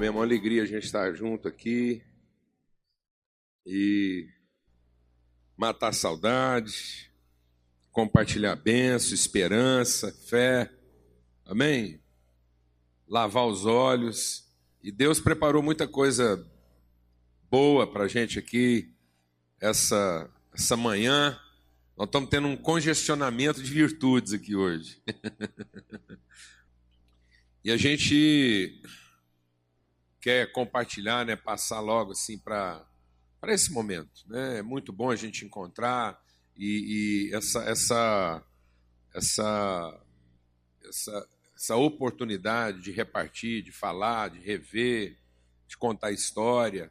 mesmo, uma alegria a gente estar junto aqui e matar saudades, compartilhar bênção, esperança, fé, amém? Lavar os olhos, e Deus preparou muita coisa boa para a gente aqui essa, essa manhã. Nós estamos tendo um congestionamento de virtudes aqui hoje. e a gente quer compartilhar, né, passar logo assim para esse momento, né? É muito bom a gente encontrar e, e essa essa essa essa essa oportunidade de repartir, de falar, de rever, de contar história.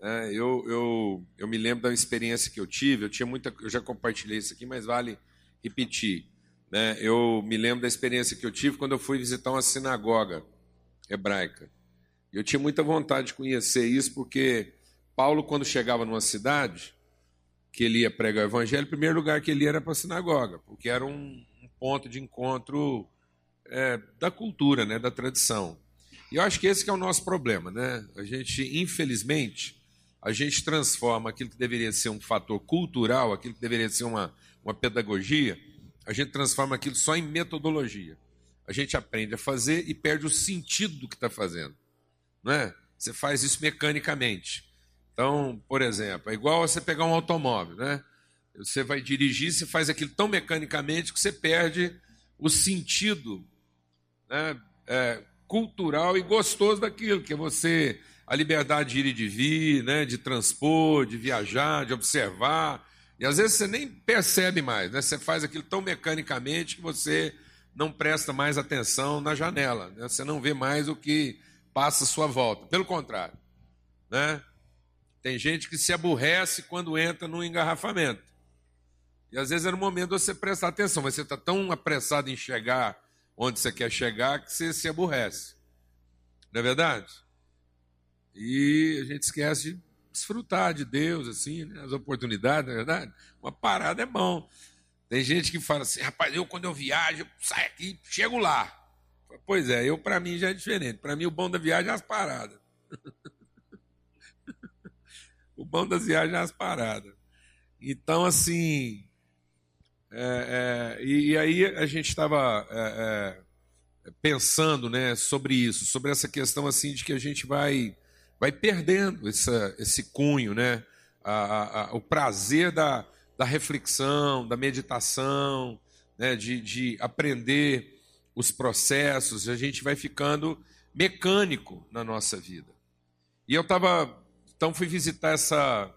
Né? Eu, eu, eu me lembro da experiência que eu tive, eu tinha muita, eu já compartilhei isso aqui, mas vale repetir. Né? Eu me lembro da experiência que eu tive quando eu fui visitar uma sinagoga hebraica. Eu tinha muita vontade de conhecer isso, porque Paulo, quando chegava numa cidade, que ele ia pregar o evangelho, o primeiro lugar que ele ia era para a sinagoga, porque era um, ponto de encontro é, da cultura, né, da tradição. E eu acho que esse que é o nosso problema, né? A gente, infelizmente, a gente transforma aquilo que deveria ser um fator cultural, aquilo que deveria ser uma, uma pedagogia, a gente transforma aquilo só em metodologia. A gente aprende a fazer e perde o sentido do que está fazendo. Não é? Você faz isso mecanicamente. Então, por exemplo, é igual você pegar um automóvel, né? Você vai dirigir, você faz aquilo tão mecanicamente que você perde o sentido né, é, cultural e gostoso daquilo, que é você a liberdade de ir e de vir, né, de transpor, de viajar, de observar. E às vezes você nem percebe mais, né? Você faz aquilo tão mecanicamente que você não presta mais atenção na janela, né? Você não vê mais o que passa sua volta. Pelo contrário, né? Tem gente que se aborrece quando entra no engarrafamento. E às vezes é no momento de você prestar atenção, mas você está tão apressado em chegar onde você quer chegar que você se aborrece. Não é verdade? E a gente esquece de desfrutar de Deus, assim, né? as oportunidades, não é verdade? Uma parada é bom. Tem gente que fala assim, rapaz, eu quando eu viajo, eu saio aqui chego lá. Pois é, eu para mim já é diferente. Para mim o bom da viagem é as paradas. o bom das viagens é as paradas. Então, assim, é, é, e, e, aí a gente estava é, é, pensando né, sobre isso, sobre essa questão assim de que a gente vai, vai perdendo essa, esse cunho, né, a, a, o prazer da, da reflexão, da meditação, né, de, de aprender os processos, a gente vai ficando mecânico na nossa vida. E eu estava, então fui visitar essa,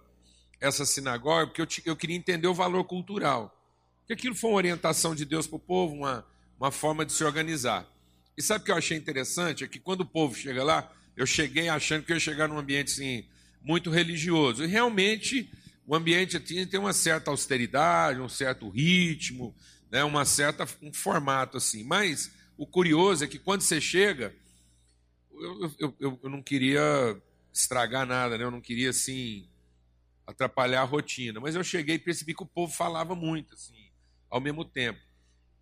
essa sinagoga porque eu, eu queria entender o valor cultural. Porque aquilo foi uma orientação de Deus para o povo, uma, uma forma de se organizar. E sabe o que eu achei interessante? É que quando o povo chega lá, eu cheguei achando que eu ia chegar num ambiente assim, muito religioso. E realmente o ambiente tinha tem uma certa austeridade, um certo ritmo, né, uma certa, um formato assim. Mas o curioso é que quando você chega, eu, eu, eu, eu não queria estragar nada, né? eu não queria assim atrapalhar a rotina. Mas eu cheguei e percebi que o povo falava muito, assim ao mesmo tempo.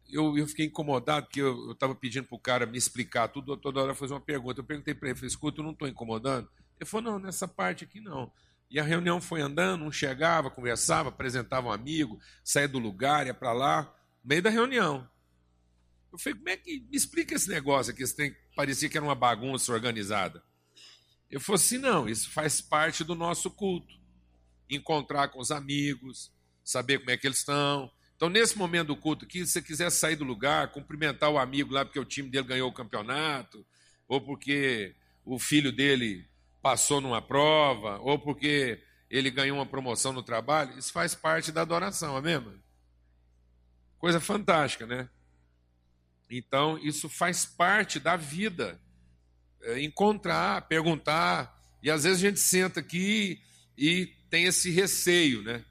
Eu, eu fiquei incomodado, porque eu estava pedindo para o cara me explicar tudo, toda hora fazer uma pergunta. Eu perguntei para ele, falei, escuta, eu não estou incomodando? Ele falou, não, nessa parte aqui não. E a reunião foi andando, um chegava, conversava, apresentava um amigo, saía do lugar, ia para lá, meio da reunião. Eu falei, como é que. Me explica esse negócio aqui, esse parecia que era uma bagunça organizada. Eu falei assim: não, isso faz parte do nosso culto. Encontrar com os amigos, saber como é que eles estão, então, nesse momento do culto aqui, se você quiser sair do lugar, cumprimentar o amigo lá porque o time dele ganhou o campeonato, ou porque o filho dele passou numa prova, ou porque ele ganhou uma promoção no trabalho, isso faz parte da adoração, amém? Mano? Coisa fantástica, né? Então, isso faz parte da vida. É, encontrar, perguntar, e às vezes a gente senta aqui e tem esse receio, né?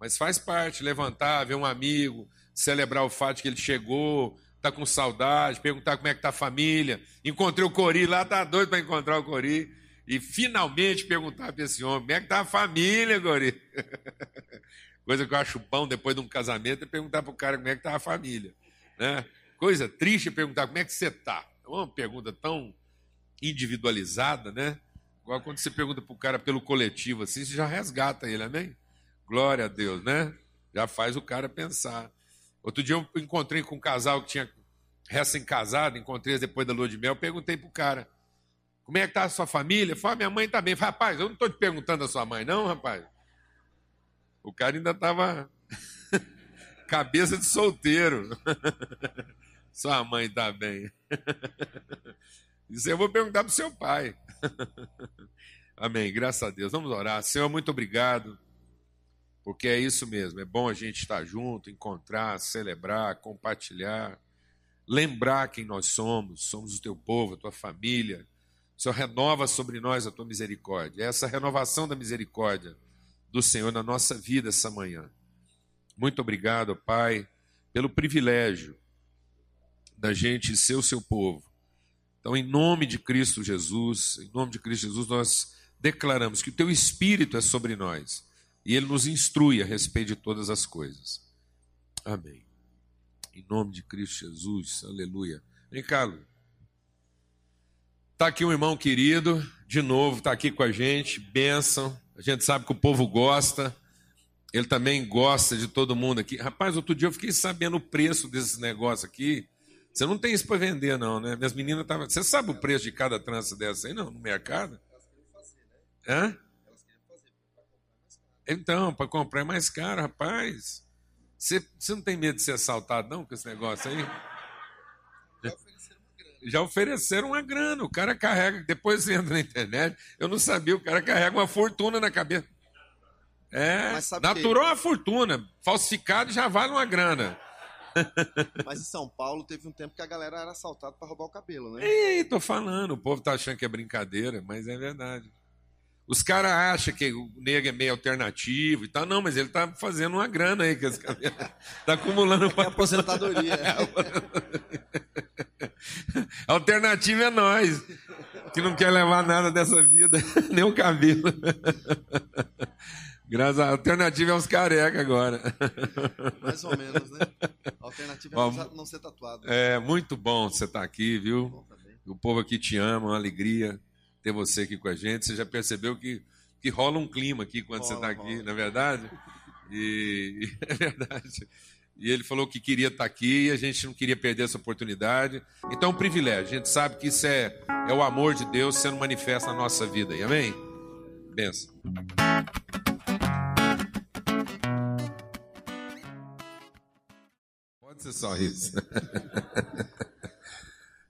Mas faz parte, levantar, ver um amigo, celebrar o fato que ele chegou, tá com saudade, perguntar como é que tá a família. Encontrei o Cori lá, tá doido para encontrar o Cori. E finalmente perguntar para esse homem, como é que tá a família, Cori? Coisa que eu acho bom depois de um casamento é perguntar para o cara como é que tá a família. Né? Coisa triste é perguntar como é que você está. É uma pergunta tão individualizada, né? Igual quando você pergunta para o cara pelo coletivo, assim, você já resgata ele, amém? Glória a Deus, né? Já faz o cara pensar. Outro dia eu encontrei com um casal que tinha recém-casado, encontrei depois da lua de mel, perguntei pro cara, como é que tá a sua família? Falei, ah, minha mãe tá bem. Rapaz, eu não estou te perguntando a sua mãe, não, rapaz. O cara ainda estava cabeça de solteiro. sua mãe tá bem. Isso eu vou perguntar pro seu pai. Amém. Graças a Deus. Vamos orar. Senhor, muito obrigado. Porque é isso mesmo. É bom a gente estar junto, encontrar, celebrar, compartilhar lembrar quem nós somos, somos o teu povo, a tua família. O Senhor renova sobre nós a tua misericórdia. É essa renovação da misericórdia do Senhor na nossa vida essa manhã. Muito obrigado, Pai, pelo privilégio da gente ser o seu povo. Então, em nome de Cristo Jesus, em nome de Cristo Jesus, nós declaramos que o teu Espírito é sobre nós e ele nos instrui a respeito de todas as coisas. Amém. Em nome de Cristo Jesus, aleluia. Vem cá, Está aqui um irmão querido, de novo, está aqui com a gente, bênção. A gente sabe que o povo gosta, ele também gosta de todo mundo aqui. Rapaz, outro dia eu fiquei sabendo o preço desses negócios aqui. Você não tem isso para vender, não, né? Minhas meninas estavam. Você sabe o preço de cada trança dessa aí, não? No mercado? Hã? Então, para comprar é mais caro, rapaz. Você, você não tem medo de ser assaltado, não, com esse negócio aí? Já ofereceram uma grana. O cara carrega, depois entra na internet. Eu não sabia, o cara carrega uma fortuna na cabeça. É, natural que... a fortuna. Falsificado já vale uma grana. Mas em São Paulo teve um tempo que a galera era assaltada para roubar o cabelo, né? Ei, tô falando, o povo tá achando que é brincadeira, mas é verdade. Os caras acham que o negro é meio alternativo e tal. Não, mas ele tá fazendo uma grana aí. Que está acumulando uma... É aposentadoria. Alternativo é nós, que não quer levar nada dessa vida, nem o cabelo. Graças a alternativa é uns careca agora. Mais ou menos, né? A alternativa é Ó, não ser tatuado. É, muito bom você estar tá aqui, viu? O povo aqui te ama, uma alegria ter você aqui com a gente. Você já percebeu que, que rola um clima aqui quando rola, você está aqui, não é verdade? E, é verdade. E ele falou que queria estar tá aqui e a gente não queria perder essa oportunidade. Então é um privilégio. A gente sabe que isso é, é o amor de Deus sendo manifesto na nossa vida. Amém? Benção. Pode ser só isso.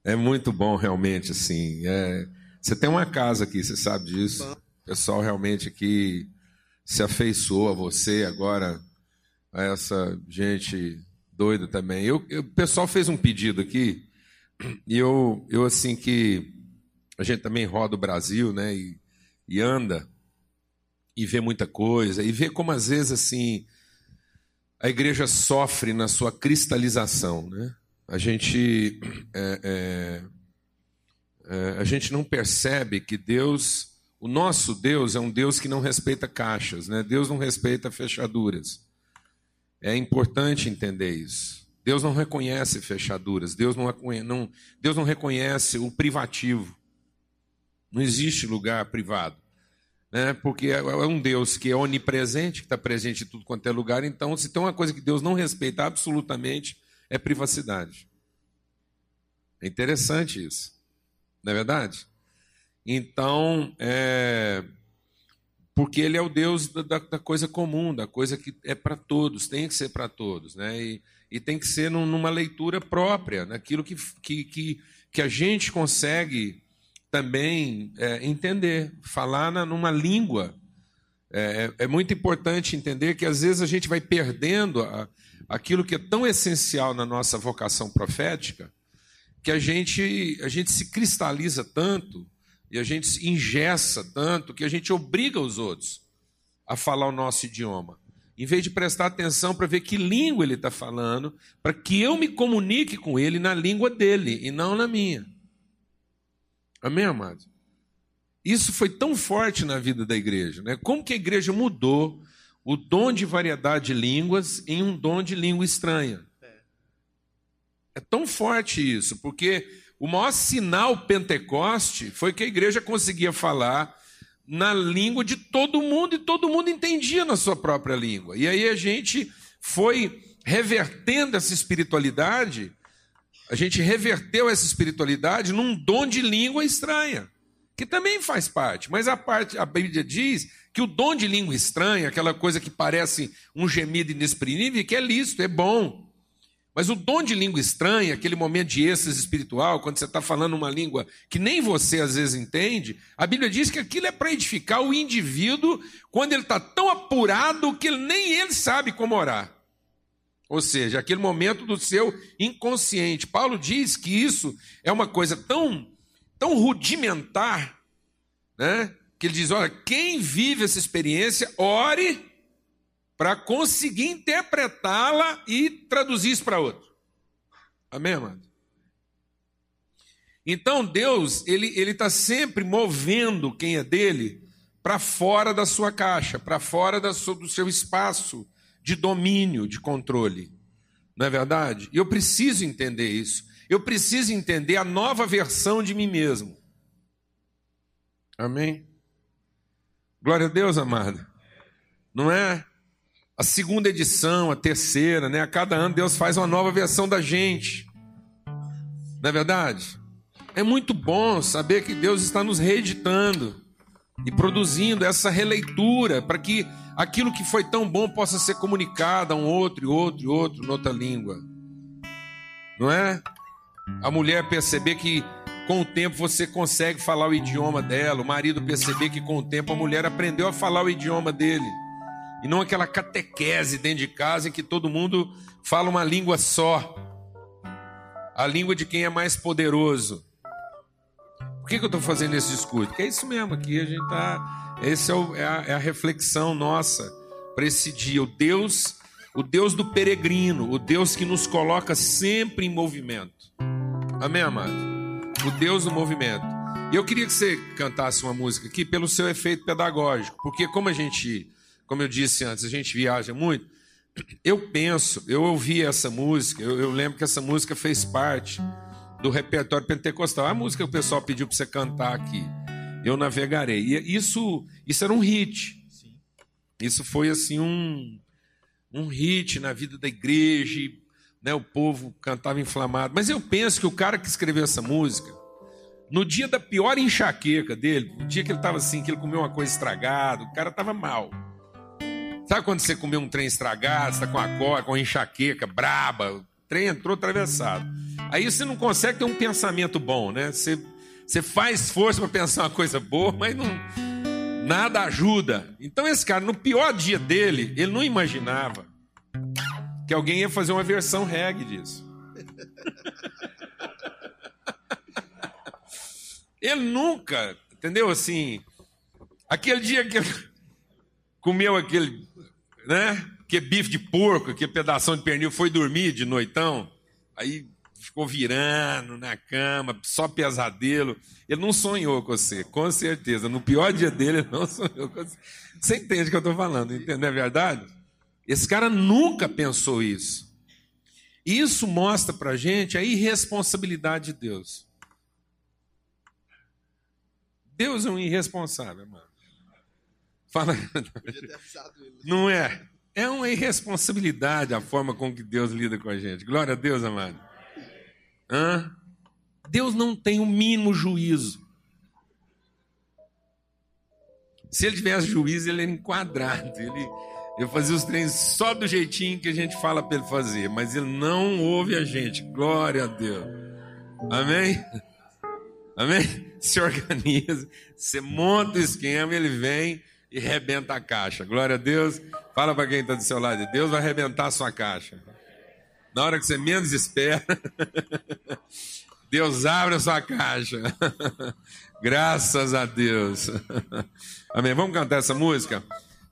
É muito bom, realmente, assim. É, você tem uma casa aqui, você sabe disso. O pessoal realmente aqui se afeiçoou a você agora, a essa gente doida também. Eu, eu, o pessoal fez um pedido aqui, e eu, eu assim que a gente também roda o Brasil, né, e, e anda, e vê muita coisa, e vê como às vezes assim a igreja sofre na sua cristalização, né? A gente é, é, é, a gente não percebe que Deus, o nosso Deus é um Deus que não respeita caixas, né? Deus não respeita fechaduras. É importante entender isso. Deus não reconhece fechaduras, Deus não, não, Deus não reconhece o privativo. Não existe lugar privado. Né? Porque é, é um Deus que é onipresente, que está presente em tudo quanto é lugar. Então, se tem uma coisa que Deus não respeita absolutamente, é privacidade. É interessante isso. Não é verdade? Então, é, porque ele é o Deus da, da, coisa comum, da coisa que é para todos, tem que ser para todos, né? E, e, tem que ser num, numa leitura própria, naquilo que, que, que, que a gente consegue também é, entender, falar na, numa língua. É, é, muito importante entender que às vezes a gente vai perdendo a, aquilo que é tão essencial na nossa vocação profética, que a gente, a gente se cristaliza tanto e a gente se ingessa tanto que a gente obriga os outros a falar o nosso idioma. Em vez de prestar atenção para ver que língua ele está falando, para que eu me comunique com ele na língua dele e não na minha. Amém, amado? Isso foi tão forte na vida da igreja. Né? Como que a igreja mudou o dom de variedade de línguas em um dom de língua estranha? É tão forte isso, porque o maior sinal Pentecoste foi que a igreja conseguia falar na língua de todo mundo e todo mundo entendia na sua própria língua. E aí a gente foi revertendo essa espiritualidade, a gente reverteu essa espiritualidade num dom de língua estranha, que também faz parte, mas a parte a Bíblia diz que o dom de língua estranha, aquela coisa que parece um gemido inexprimível, que é lícito, é bom. Mas o dom de língua estranha, aquele momento de êxtase espiritual, quando você está falando uma língua que nem você às vezes entende, a Bíblia diz que aquilo é para edificar o indivíduo quando ele está tão apurado que nem ele sabe como orar. Ou seja, aquele momento do seu inconsciente. Paulo diz que isso é uma coisa tão, tão rudimentar, né? que ele diz: olha, quem vive essa experiência, ore para conseguir interpretá-la e traduzir isso para outro. Amém, amado? Então Deus, ele ele está sempre movendo quem é dele para fora da sua caixa, para fora da sua, do seu espaço de domínio, de controle. Não é verdade? E eu preciso entender isso. Eu preciso entender a nova versão de mim mesmo. Amém? Glória a Deus, amado. Não é? A segunda edição, a terceira, né? A cada ano Deus faz uma nova versão da gente. Não é verdade? É muito bom saber que Deus está nos reeditando e produzindo essa releitura para que aquilo que foi tão bom possa ser comunicado a um outro e outro e outro noutra língua. Não é? A mulher perceber que com o tempo você consegue falar o idioma dela, o marido perceber que com o tempo a mulher aprendeu a falar o idioma dele e não aquela catequese dentro de casa em que todo mundo fala uma língua só a língua de quem é mais poderoso. Por que, que eu estou fazendo esse discurso? Porque é isso mesmo, aqui a gente está. Essa é, é, a, é a reflexão nossa para esse dia. O Deus, o Deus do peregrino, o Deus que nos coloca sempre em movimento. Amém, amado? O Deus do movimento. E eu queria que você cantasse uma música aqui pelo seu efeito pedagógico, porque como a gente como eu disse antes, a gente viaja muito. Eu penso, eu ouvi essa música, eu, eu lembro que essa música fez parte do repertório pentecostal. A música que o pessoal pediu para você cantar aqui, eu navegarei. E isso, isso era um hit. Isso foi assim um, um hit na vida da igreja. E, né, o povo cantava inflamado. Mas eu penso que o cara que escreveu essa música, no dia da pior enxaqueca dele, o dia que ele estava assim, que ele comeu uma coisa estragada, o cara estava mal. Sabe quando você comeu um trem estragado, está com a cor, com a enxaqueca braba, o trem entrou atravessado. Aí você não consegue ter um pensamento bom, né? Você, você faz força para pensar uma coisa boa, mas não, nada ajuda. Então esse cara, no pior dia dele, ele não imaginava que alguém ia fazer uma versão reggae disso. ele nunca, entendeu? Assim, aquele dia que ele comeu aquele né? Que bife de porco, que pedação de pernil, foi dormir de noitão, aí ficou virando na cama, só pesadelo. Ele não sonhou com você, com certeza. No pior dia dele, ele não sonhou com você. Você entende o que eu estou falando, entende? Não é verdade? Esse cara nunca pensou isso. Isso mostra para gente a irresponsabilidade de Deus. Deus é um irresponsável, mano. Fala. Não é? É uma irresponsabilidade a forma com que Deus lida com a gente. Glória a Deus, amado. Hã? Deus não tem o mínimo juízo. Se ele tivesse juízo, ele era enquadrado. Ele, ele fazia os treinos só do jeitinho que a gente fala para ele fazer. Mas ele não ouve a gente. Glória a Deus. Amém? Amém? Se organiza. Você monta o esquema, ele vem e rebenta a caixa. Glória a Deus. Fala para quem está do seu lado. Deus vai arrebentar a sua caixa. Na hora que você menos espera, Deus abre a sua caixa. Graças a Deus. Amém. Vamos cantar essa música?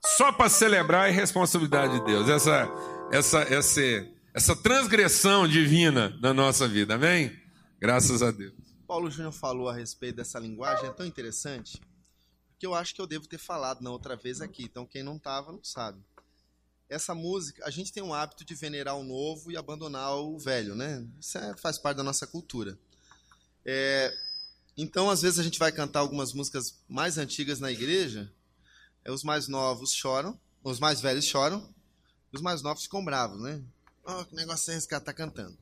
Só para celebrar a responsabilidade de Deus. Essa, essa, essa, essa transgressão divina na nossa vida. Amém? Graças a Deus. Paulo Júnior falou a respeito dessa linguagem, é tão interessante que eu acho que eu devo ter falado na outra vez aqui. Então quem não estava não sabe. Essa música, a gente tem um hábito de venerar o novo e abandonar o velho, né? Isso é, faz parte da nossa cultura. É, então, às vezes, a gente vai cantar algumas músicas mais antigas na igreja, é, os mais novos choram, os mais velhos choram, os mais novos ficam bravos, né? Oh, que negócio é esse cara tá cantando.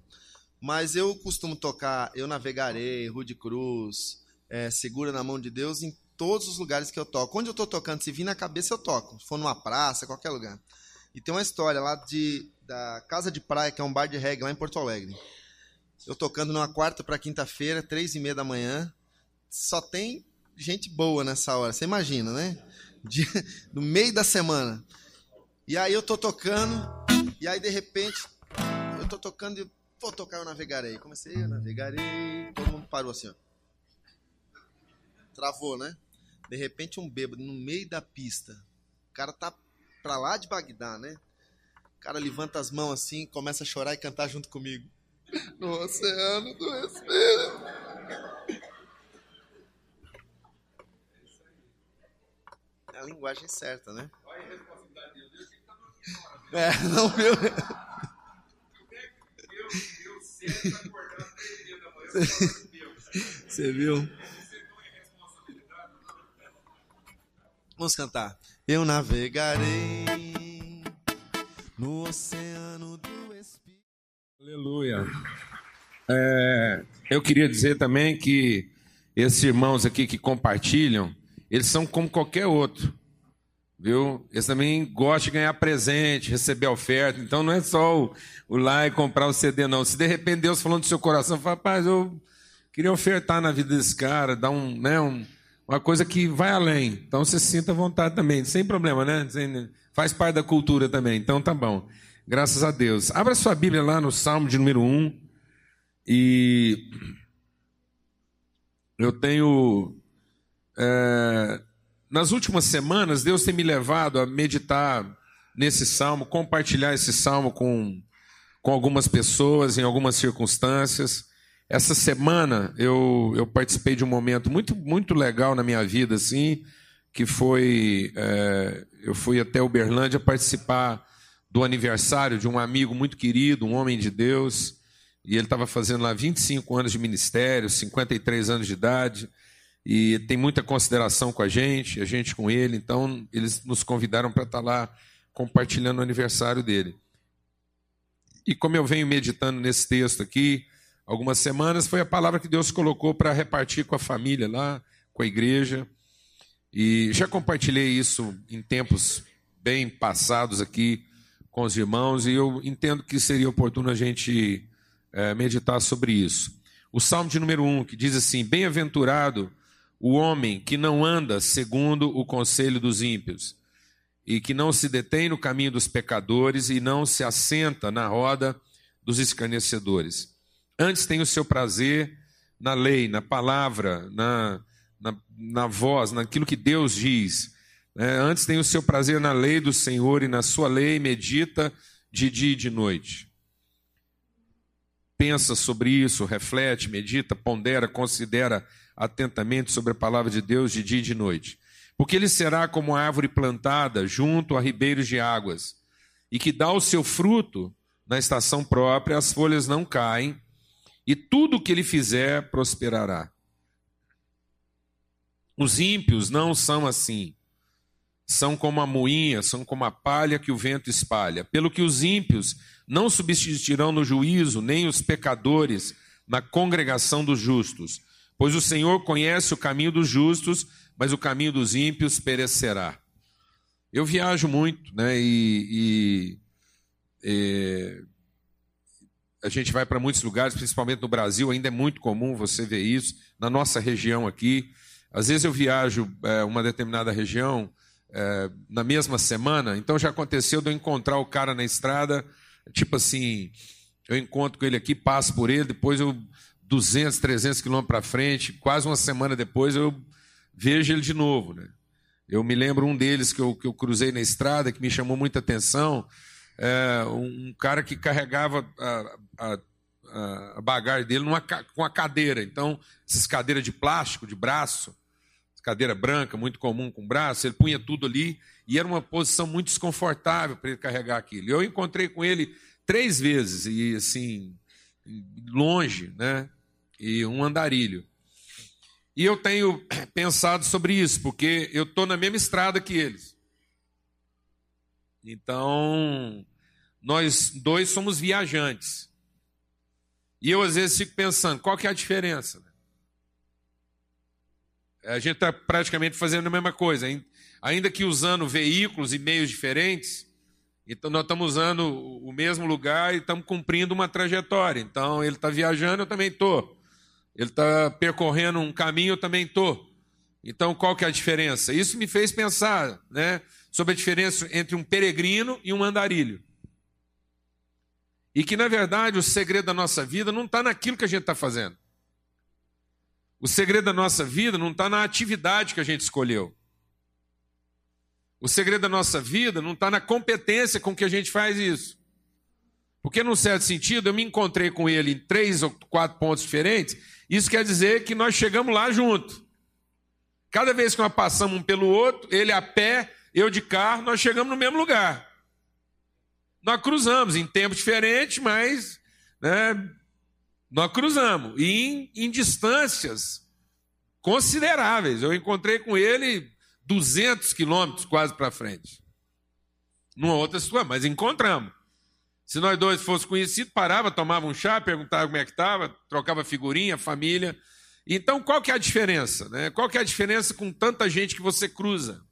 Mas eu costumo tocar Eu Navegarei, Rude Cruz, é, Segura na Mão de Deus, em todos os lugares que eu toco. Onde eu estou tocando, se vir na cabeça, eu toco. Se for numa praça, qualquer lugar. E tem uma história lá de, da Casa de Praia, que é um bar de reggae lá em Porto Alegre. Eu tocando numa quarta para quinta-feira, três e meia da manhã. Só tem gente boa nessa hora. Você imagina, né? De, no meio da semana. E aí eu tô tocando, e aí de repente eu tô tocando e vou tocar Eu Navegarei. Comecei, eu navegarei, todo mundo parou assim, ó. Travou, né? De repente um bêbado no meio da pista. O cara tá pra lá de Bagdá, né? O cara levanta as mãos assim, começa a chorar e cantar junto comigo. No oceano do espírito. É a linguagem certa, né? É, não viu? Você viu? Vamos cantar. Eu navegarei no oceano do Espírito. Aleluia. É, eu queria dizer também que esses irmãos aqui que compartilham, eles são como qualquer outro. Viu? Eles também gostam de ganhar presente, receber oferta. Então não é só o, o lá e comprar o CD, não. Se de repente Deus falando do seu coração, fala, rapaz, eu queria ofertar na vida desse cara, dar um, né, um, uma coisa que vai além. Então você sinta vontade também, sem problema, né? Faz parte da cultura também. Então tá bom. Graças a Deus. Abra sua Bíblia lá no Salmo de número 1. E eu tenho. É, nas últimas semanas, Deus tem me levado a meditar nesse salmo, compartilhar esse salmo com, com algumas pessoas, em algumas circunstâncias. Essa semana eu, eu participei de um momento muito, muito legal na minha vida, assim, que foi. É, eu fui até Uberlândia participar do aniversário de um amigo muito querido, um homem de Deus, e ele estava fazendo lá 25 anos de ministério, 53 anos de idade e tem muita consideração com a gente, a gente com ele, então eles nos convidaram para estar tá lá compartilhando o aniversário dele. E como eu venho meditando nesse texto aqui, algumas semanas, foi a palavra que Deus colocou para repartir com a família lá, com a igreja. E já compartilhei isso em tempos bem passados aqui com os irmãos, e eu entendo que seria oportuno a gente é, meditar sobre isso. O Salmo de número 1, que diz assim: Bem-aventurado o homem que não anda segundo o conselho dos ímpios, e que não se detém no caminho dos pecadores e não se assenta na roda dos escarnecedores. Antes tem o seu prazer na lei, na palavra, na, na, na voz, naquilo que Deus diz. É, antes tem o seu prazer na lei do Senhor e na sua lei medita de dia e de noite. Pensa sobre isso, reflete, medita, pondera, considera atentamente sobre a palavra de Deus de dia e de noite. Porque ele será como árvore plantada junto a ribeiros de águas, e que dá o seu fruto na estação própria, as folhas não caem, e tudo o que ele fizer prosperará. Os ímpios não são assim. São como a moinha, são como a palha que o vento espalha. Pelo que os ímpios não subsistirão no juízo, nem os pecadores na congregação dos justos. Pois o Senhor conhece o caminho dos justos, mas o caminho dos ímpios perecerá. Eu viajo muito, né? E, e, e a gente vai para muitos lugares, principalmente no Brasil, ainda é muito comum você ver isso. Na nossa região aqui, às vezes eu viajo é, uma determinada região é, na mesma semana, então já aconteceu de eu encontrar o cara na estrada, tipo assim, eu encontro com ele aqui, passo por ele, depois eu 200, 300 quilômetros para frente, quase uma semana depois eu vejo ele de novo. Né? Eu me lembro um deles que eu, que eu cruzei na estrada, que me chamou muita atenção, é, um cara que carregava a, a, a bagagem dele numa, com a cadeira. Então, essas cadeiras de plástico, de braço, cadeira branca, muito comum com braço, ele punha tudo ali e era uma posição muito desconfortável para ele carregar aquilo. Eu encontrei com ele três vezes e assim, longe, né? e um andarilho. E eu tenho pensado sobre isso, porque eu estou na mesma estrada que eles. Então, nós dois somos viajantes. E eu às vezes fico pensando, qual que é a diferença? A gente está praticamente fazendo a mesma coisa, ainda que usando veículos e meios diferentes. Então nós estamos usando o mesmo lugar e estamos cumprindo uma trajetória. Então ele está viajando, eu também estou. Ele está percorrendo um caminho, eu também estou. Então qual que é a diferença? Isso me fez pensar, né, sobre a diferença entre um peregrino e um andarilho. E que na verdade o segredo da nossa vida não está naquilo que a gente está fazendo. O segredo da nossa vida não está na atividade que a gente escolheu. O segredo da nossa vida não está na competência com que a gente faz isso. Porque, num certo sentido, eu me encontrei com ele em três ou quatro pontos diferentes. Isso quer dizer que nós chegamos lá junto. Cada vez que nós passamos um pelo outro, ele a pé, eu de carro, nós chegamos no mesmo lugar. Nós cruzamos em tempos diferentes, mas né, nós cruzamos, e em, em distâncias consideráveis. Eu encontrei com ele 200 quilômetros quase para frente. Numa outra situação, mas encontramos. Se nós dois fossemos conhecidos, parava, tomava um chá, perguntava como é que estava, trocava figurinha, família. Então, qual que é a diferença? Né? Qual que é a diferença com tanta gente que você cruza?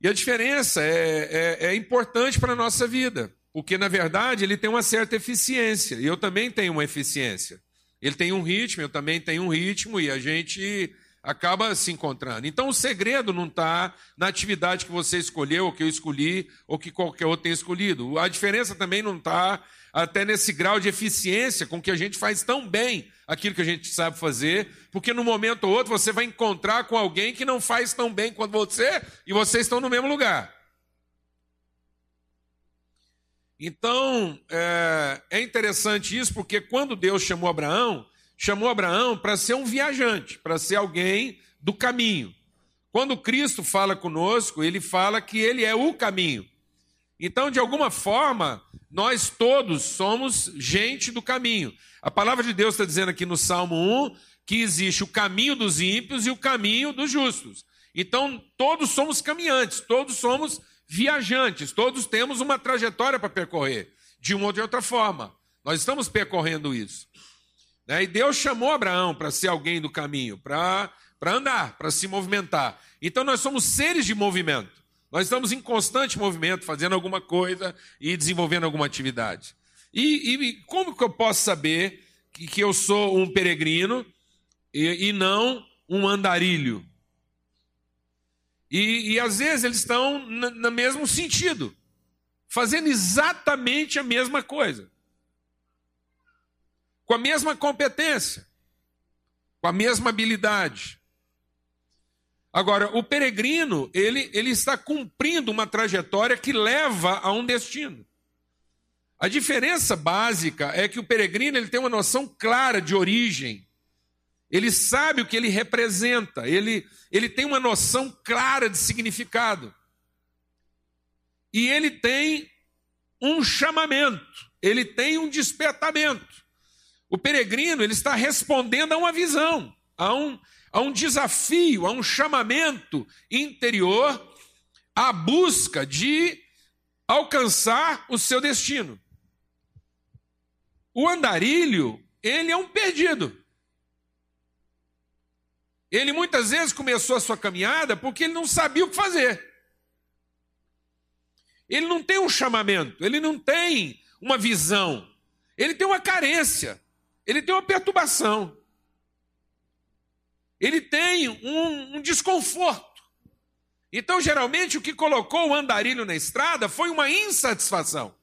E a diferença é, é, é importante para a nossa vida. Porque, na verdade, ele tem uma certa eficiência, e eu também tenho uma eficiência. Ele tem um ritmo, eu também tenho um ritmo, e a gente acaba se encontrando. Então, o segredo não está na atividade que você escolheu, ou que eu escolhi, ou que qualquer outro tenha escolhido. A diferença também não está até nesse grau de eficiência com que a gente faz tão bem aquilo que a gente sabe fazer, porque no momento ou outro você vai encontrar com alguém que não faz tão bem quanto você, e vocês estão no mesmo lugar. Então, é, é interessante isso, porque quando Deus chamou Abraão, chamou Abraão para ser um viajante, para ser alguém do caminho. Quando Cristo fala conosco, ele fala que ele é o caminho. Então, de alguma forma, nós todos somos gente do caminho. A palavra de Deus está dizendo aqui no Salmo 1 que existe o caminho dos ímpios e o caminho dos justos. Então, todos somos caminhantes, todos somos viajantes, todos temos uma trajetória para percorrer, de uma ou de outra forma. Nós estamos percorrendo isso. Né? E Deus chamou Abraão para ser alguém do caminho, para andar, para se movimentar. Então nós somos seres de movimento. Nós estamos em constante movimento, fazendo alguma coisa e desenvolvendo alguma atividade. E, e como que eu posso saber que, que eu sou um peregrino e, e não um andarilho? E, e às vezes eles estão no mesmo sentido, fazendo exatamente a mesma coisa, com a mesma competência, com a mesma habilidade. Agora, o peregrino, ele, ele está cumprindo uma trajetória que leva a um destino. A diferença básica é que o peregrino ele tem uma noção clara de origem, ele sabe o que ele representa, ele, ele tem uma noção clara de significado. E ele tem um chamamento, ele tem um despertamento. O peregrino ele está respondendo a uma visão, a um, a um desafio, a um chamamento interior, à busca de alcançar o seu destino. O andarilho, ele é um perdido. Ele muitas vezes começou a sua caminhada porque ele não sabia o que fazer. Ele não tem um chamamento, ele não tem uma visão, ele tem uma carência, ele tem uma perturbação, ele tem um, um desconforto. Então, geralmente, o que colocou o andarilho na estrada foi uma insatisfação.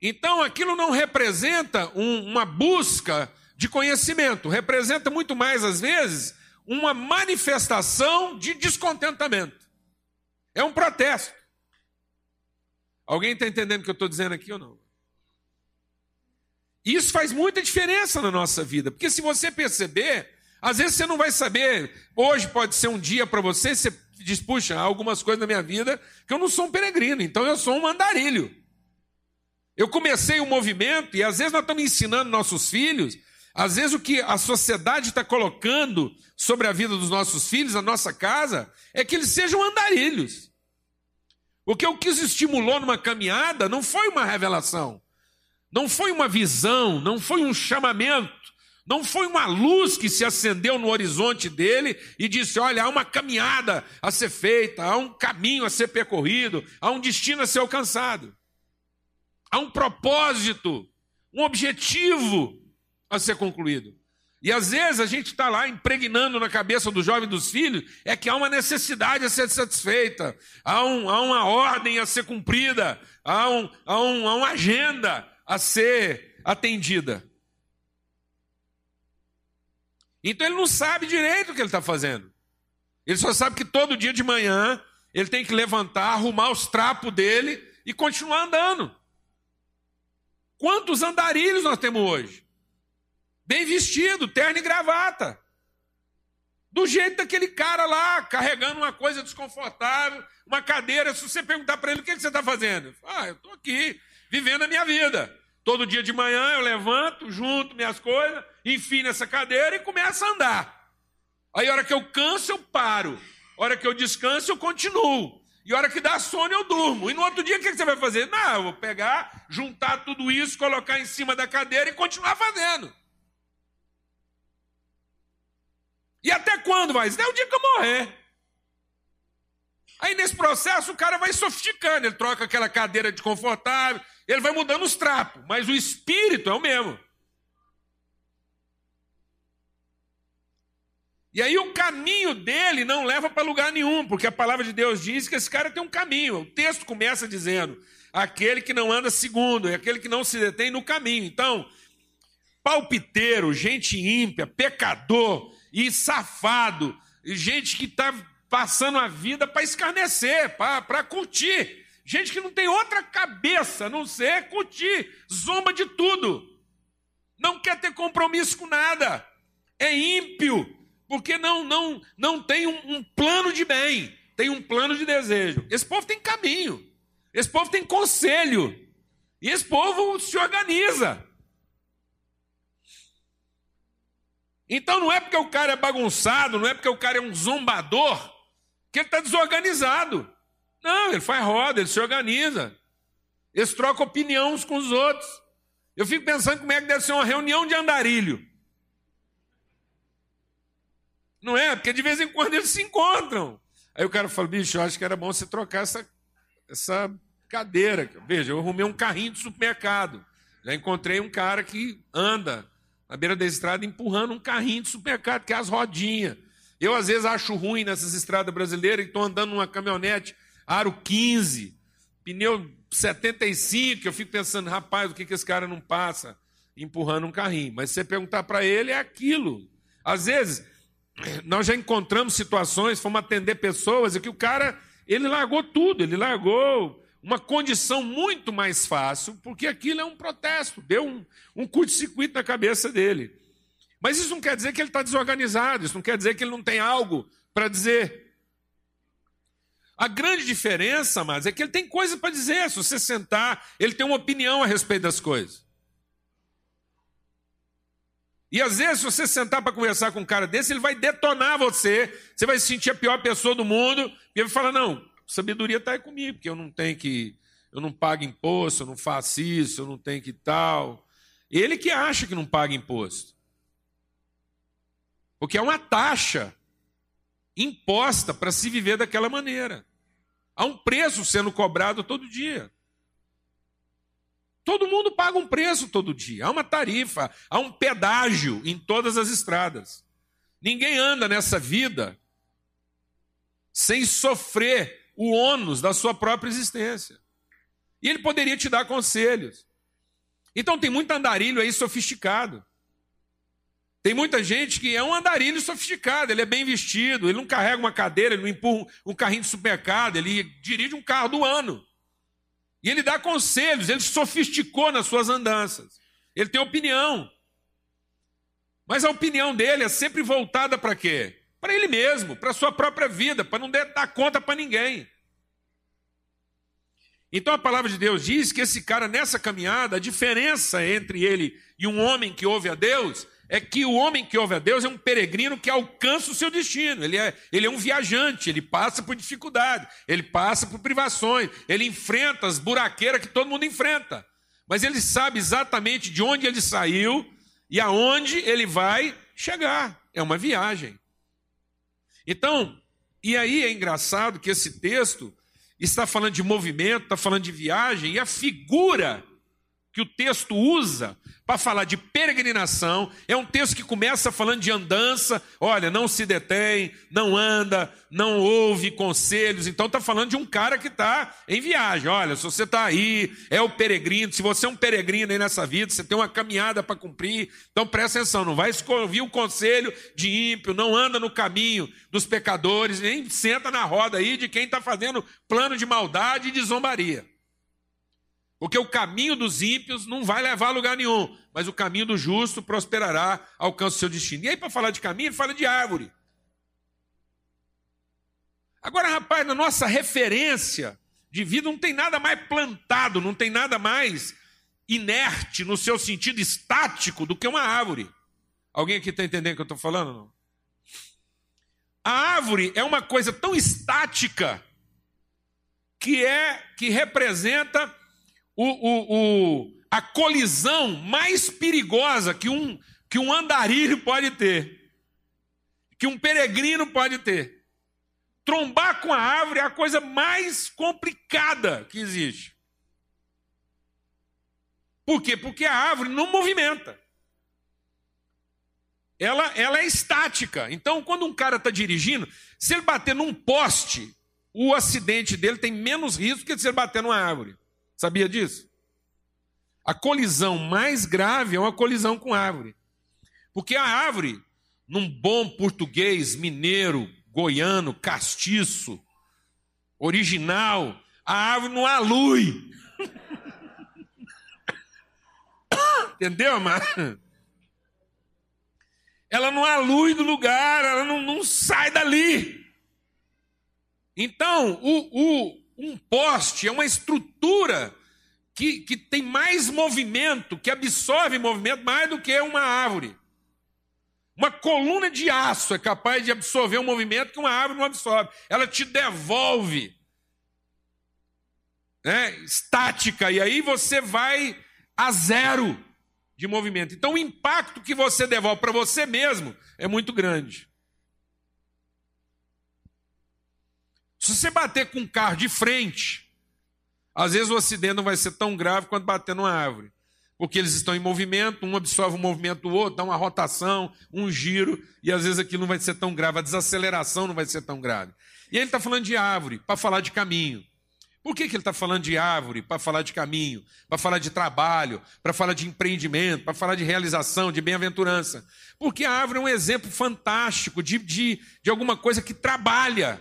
Então, aquilo não representa um, uma busca de conhecimento, representa muito mais, às vezes, uma manifestação de descontentamento. É um protesto. Alguém está entendendo o que eu estou dizendo aqui ou não? Isso faz muita diferença na nossa vida, porque se você perceber, às vezes você não vai saber. Hoje pode ser um dia para você, você diz, puxa, há algumas coisas na minha vida que eu não sou um peregrino, então eu sou um andarilho. Eu comecei um movimento, e às vezes nós estamos ensinando nossos filhos, às vezes o que a sociedade está colocando sobre a vida dos nossos filhos, a nossa casa, é que eles sejam andarilhos. O que o que os estimulou numa caminhada não foi uma revelação, não foi uma visão, não foi um chamamento, não foi uma luz que se acendeu no horizonte dele e disse: Olha, há uma caminhada a ser feita, há um caminho a ser percorrido, há um destino a ser alcançado, há um propósito, um objetivo a ser concluído. E às vezes a gente está lá impregnando na cabeça do jovem dos filhos é que há uma necessidade a ser satisfeita, há, um, há uma ordem a ser cumprida, há, um, há, um, há uma agenda a ser atendida. Então ele não sabe direito o que ele está fazendo. Ele só sabe que todo dia de manhã ele tem que levantar, arrumar os trapos dele e continuar andando. Quantos andarilhos nós temos hoje? Bem vestido, terno e gravata. Do jeito daquele cara lá, carregando uma coisa desconfortável, uma cadeira. Se você perguntar para ele o que, que você está fazendo, ah, eu estou aqui, vivendo a minha vida. Todo dia de manhã eu levanto, junto minhas coisas, enfim nessa cadeira e começo a andar. Aí a hora que eu canso, eu paro. A hora que eu descanso, eu continuo. E a hora que dá sono, eu durmo. E no outro dia, o que você vai fazer? Não, eu vou pegar, juntar tudo isso, colocar em cima da cadeira e continuar fazendo. E até quando vai? Até o dia que eu morrer. Aí nesse processo o cara vai sofisticando, ele troca aquela cadeira de confortável, ele vai mudando os trapos, mas o espírito é o mesmo. E aí o caminho dele não leva para lugar nenhum, porque a palavra de Deus diz que esse cara tem um caminho. O texto começa dizendo: aquele que não anda segundo, é aquele que não se detém no caminho. Então, palpiteiro, gente ímpia, pecador e safado, gente que está passando a vida para escarnecer, para curtir. Gente que não tem outra cabeça a não ser curtir, zomba de tudo. Não quer ter compromisso com nada. É ímpio, porque não não não tem um, um plano de bem, tem um plano de desejo. Esse povo tem caminho. Esse povo tem conselho. E esse povo se organiza. Então não é porque o cara é bagunçado, não é porque o cara é um zombador, que ele está desorganizado. Não, ele faz roda, ele se organiza. Eles trocam opinião uns com os outros. Eu fico pensando como é que deve ser uma reunião de andarilho. Não é? Porque de vez em quando eles se encontram. Aí o cara fala, bicho, eu acho que era bom você trocar essa, essa cadeira. Veja, eu arrumei um carrinho de supermercado. Já encontrei um cara que anda na beira da estrada empurrando um carrinho de supermercado, que é as rodinhas. Eu, às vezes, acho ruim nessas estradas brasileiras e estou andando numa caminhonete aro 15, pneu 75, eu fico pensando, rapaz, o que, que esse cara não passa empurrando um carrinho? Mas se você perguntar para ele, é aquilo. Às vezes, nós já encontramos situações, fomos atender pessoas, e que o cara, ele largou tudo, ele largou uma condição muito mais fácil, porque aquilo é um protesto, deu um, um curto-circuito na cabeça dele. Mas isso não quer dizer que ele está desorganizado, isso não quer dizer que ele não tem algo para dizer. A grande diferença, mas é que ele tem coisa para dizer. Se você sentar, ele tem uma opinião a respeito das coisas. E às vezes, se você sentar para conversar com um cara desse, ele vai detonar você. Você vai se sentir a pior pessoa do mundo. E ele vai falar: não, sabedoria está aí comigo, porque eu não tenho que. Eu não pago imposto, eu não faço isso, eu não tenho que tal. Ele que acha que não paga imposto. Porque é uma taxa imposta para se viver daquela maneira. Há um preço sendo cobrado todo dia. Todo mundo paga um preço todo dia. Há uma tarifa, há um pedágio em todas as estradas. Ninguém anda nessa vida sem sofrer o ônus da sua própria existência. E ele poderia te dar conselhos. Então tem muito andarilho aí sofisticado. Tem muita gente que é um andarilho sofisticado, ele é bem vestido, ele não carrega uma cadeira, ele não empurra um carrinho de supermercado, ele dirige um carro do ano. E ele dá conselhos, ele sofisticou nas suas andanças. Ele tem opinião. Mas a opinião dele é sempre voltada para quê? Para ele mesmo, para a sua própria vida, para não dar conta para ninguém. Então a palavra de Deus diz que esse cara, nessa caminhada, a diferença entre ele e um homem que ouve a Deus é que o homem que ouve a Deus é um peregrino que alcança o seu destino. Ele é, ele é um viajante, ele passa por dificuldade, ele passa por privações, ele enfrenta as buraqueiras que todo mundo enfrenta. Mas ele sabe exatamente de onde ele saiu e aonde ele vai chegar. É uma viagem. Então, e aí é engraçado que esse texto está falando de movimento, está falando de viagem, e a figura que o texto usa para falar de peregrinação. É um texto que começa falando de andança. Olha, não se detém, não anda, não ouve conselhos. Então está falando de um cara que está em viagem. Olha, se você está aí, é o peregrino. Se você é um peregrino aí nessa vida, você tem uma caminhada para cumprir. Então presta atenção, não vai ouvir o conselho de ímpio, não anda no caminho dos pecadores, nem senta na roda aí de quem está fazendo plano de maldade e de zombaria. Porque o caminho dos ímpios não vai levar a lugar nenhum, mas o caminho do justo prosperará, alcança o seu destino. E aí, para falar de caminho, ele fala de árvore. Agora, rapaz, na nossa referência de vida não tem nada mais plantado, não tem nada mais inerte no seu sentido estático do que uma árvore. Alguém aqui está entendendo o que eu estou falando? Não? A árvore é uma coisa tão estática que é que representa o, o, o, a colisão mais perigosa que um, que um andarilho pode ter, que um peregrino pode ter. Trombar com a árvore é a coisa mais complicada que existe. Por quê? Porque a árvore não movimenta. Ela, ela é estática. Então, quando um cara está dirigindo, se ele bater num poste, o acidente dele tem menos risco que se ele bater numa árvore. Sabia disso? A colisão mais grave é uma colisão com árvore. Porque a árvore, num bom português mineiro, goiano, castiço, original, a árvore não alui. Entendeu, amado? Ela não alui do lugar, ela não, não sai dali. Então, o, o, um poste é uma estrutura que, que tem mais movimento, que absorve movimento mais do que uma árvore. Uma coluna de aço é capaz de absorver um movimento que uma árvore não absorve. Ela te devolve né, estática, e aí você vai a zero de movimento. Então, o impacto que você devolve para você mesmo é muito grande. Se você bater com um carro de frente, às vezes o acidente não vai ser tão grave quanto bater numa árvore. Porque eles estão em movimento, um absorve o movimento do outro, dá uma rotação, um giro, e às vezes aquilo não vai ser tão grave, a desaceleração não vai ser tão grave. E ele está falando de árvore, para falar de caminho. Por que, que ele está falando de árvore? Para falar de caminho, para falar de trabalho, para falar de empreendimento, para falar de realização, de bem-aventurança. Porque a árvore é um exemplo fantástico de, de, de alguma coisa que trabalha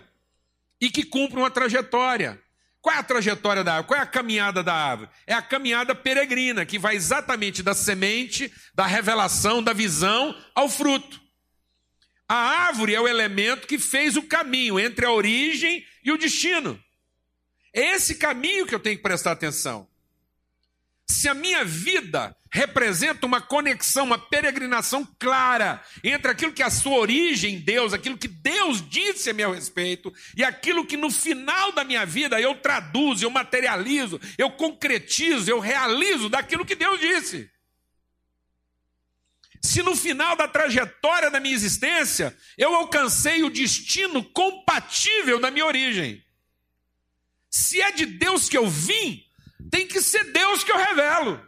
e que cumpre uma trajetória. Qual é a trajetória da árvore? Qual é a caminhada da árvore? É a caminhada peregrina, que vai exatamente da semente, da revelação, da visão ao fruto. A árvore é o elemento que fez o caminho entre a origem e o destino. É esse caminho que eu tenho que prestar atenção. Se a minha vida representa uma conexão, uma peregrinação clara entre aquilo que é a sua origem em Deus, aquilo que Deus disse a meu respeito, e aquilo que no final da minha vida eu traduzo, eu materializo, eu concretizo, eu realizo daquilo que Deus disse. Se no final da trajetória da minha existência eu alcancei o destino compatível da minha origem, se é de Deus que eu vim, tem que ser Deus que eu revelo.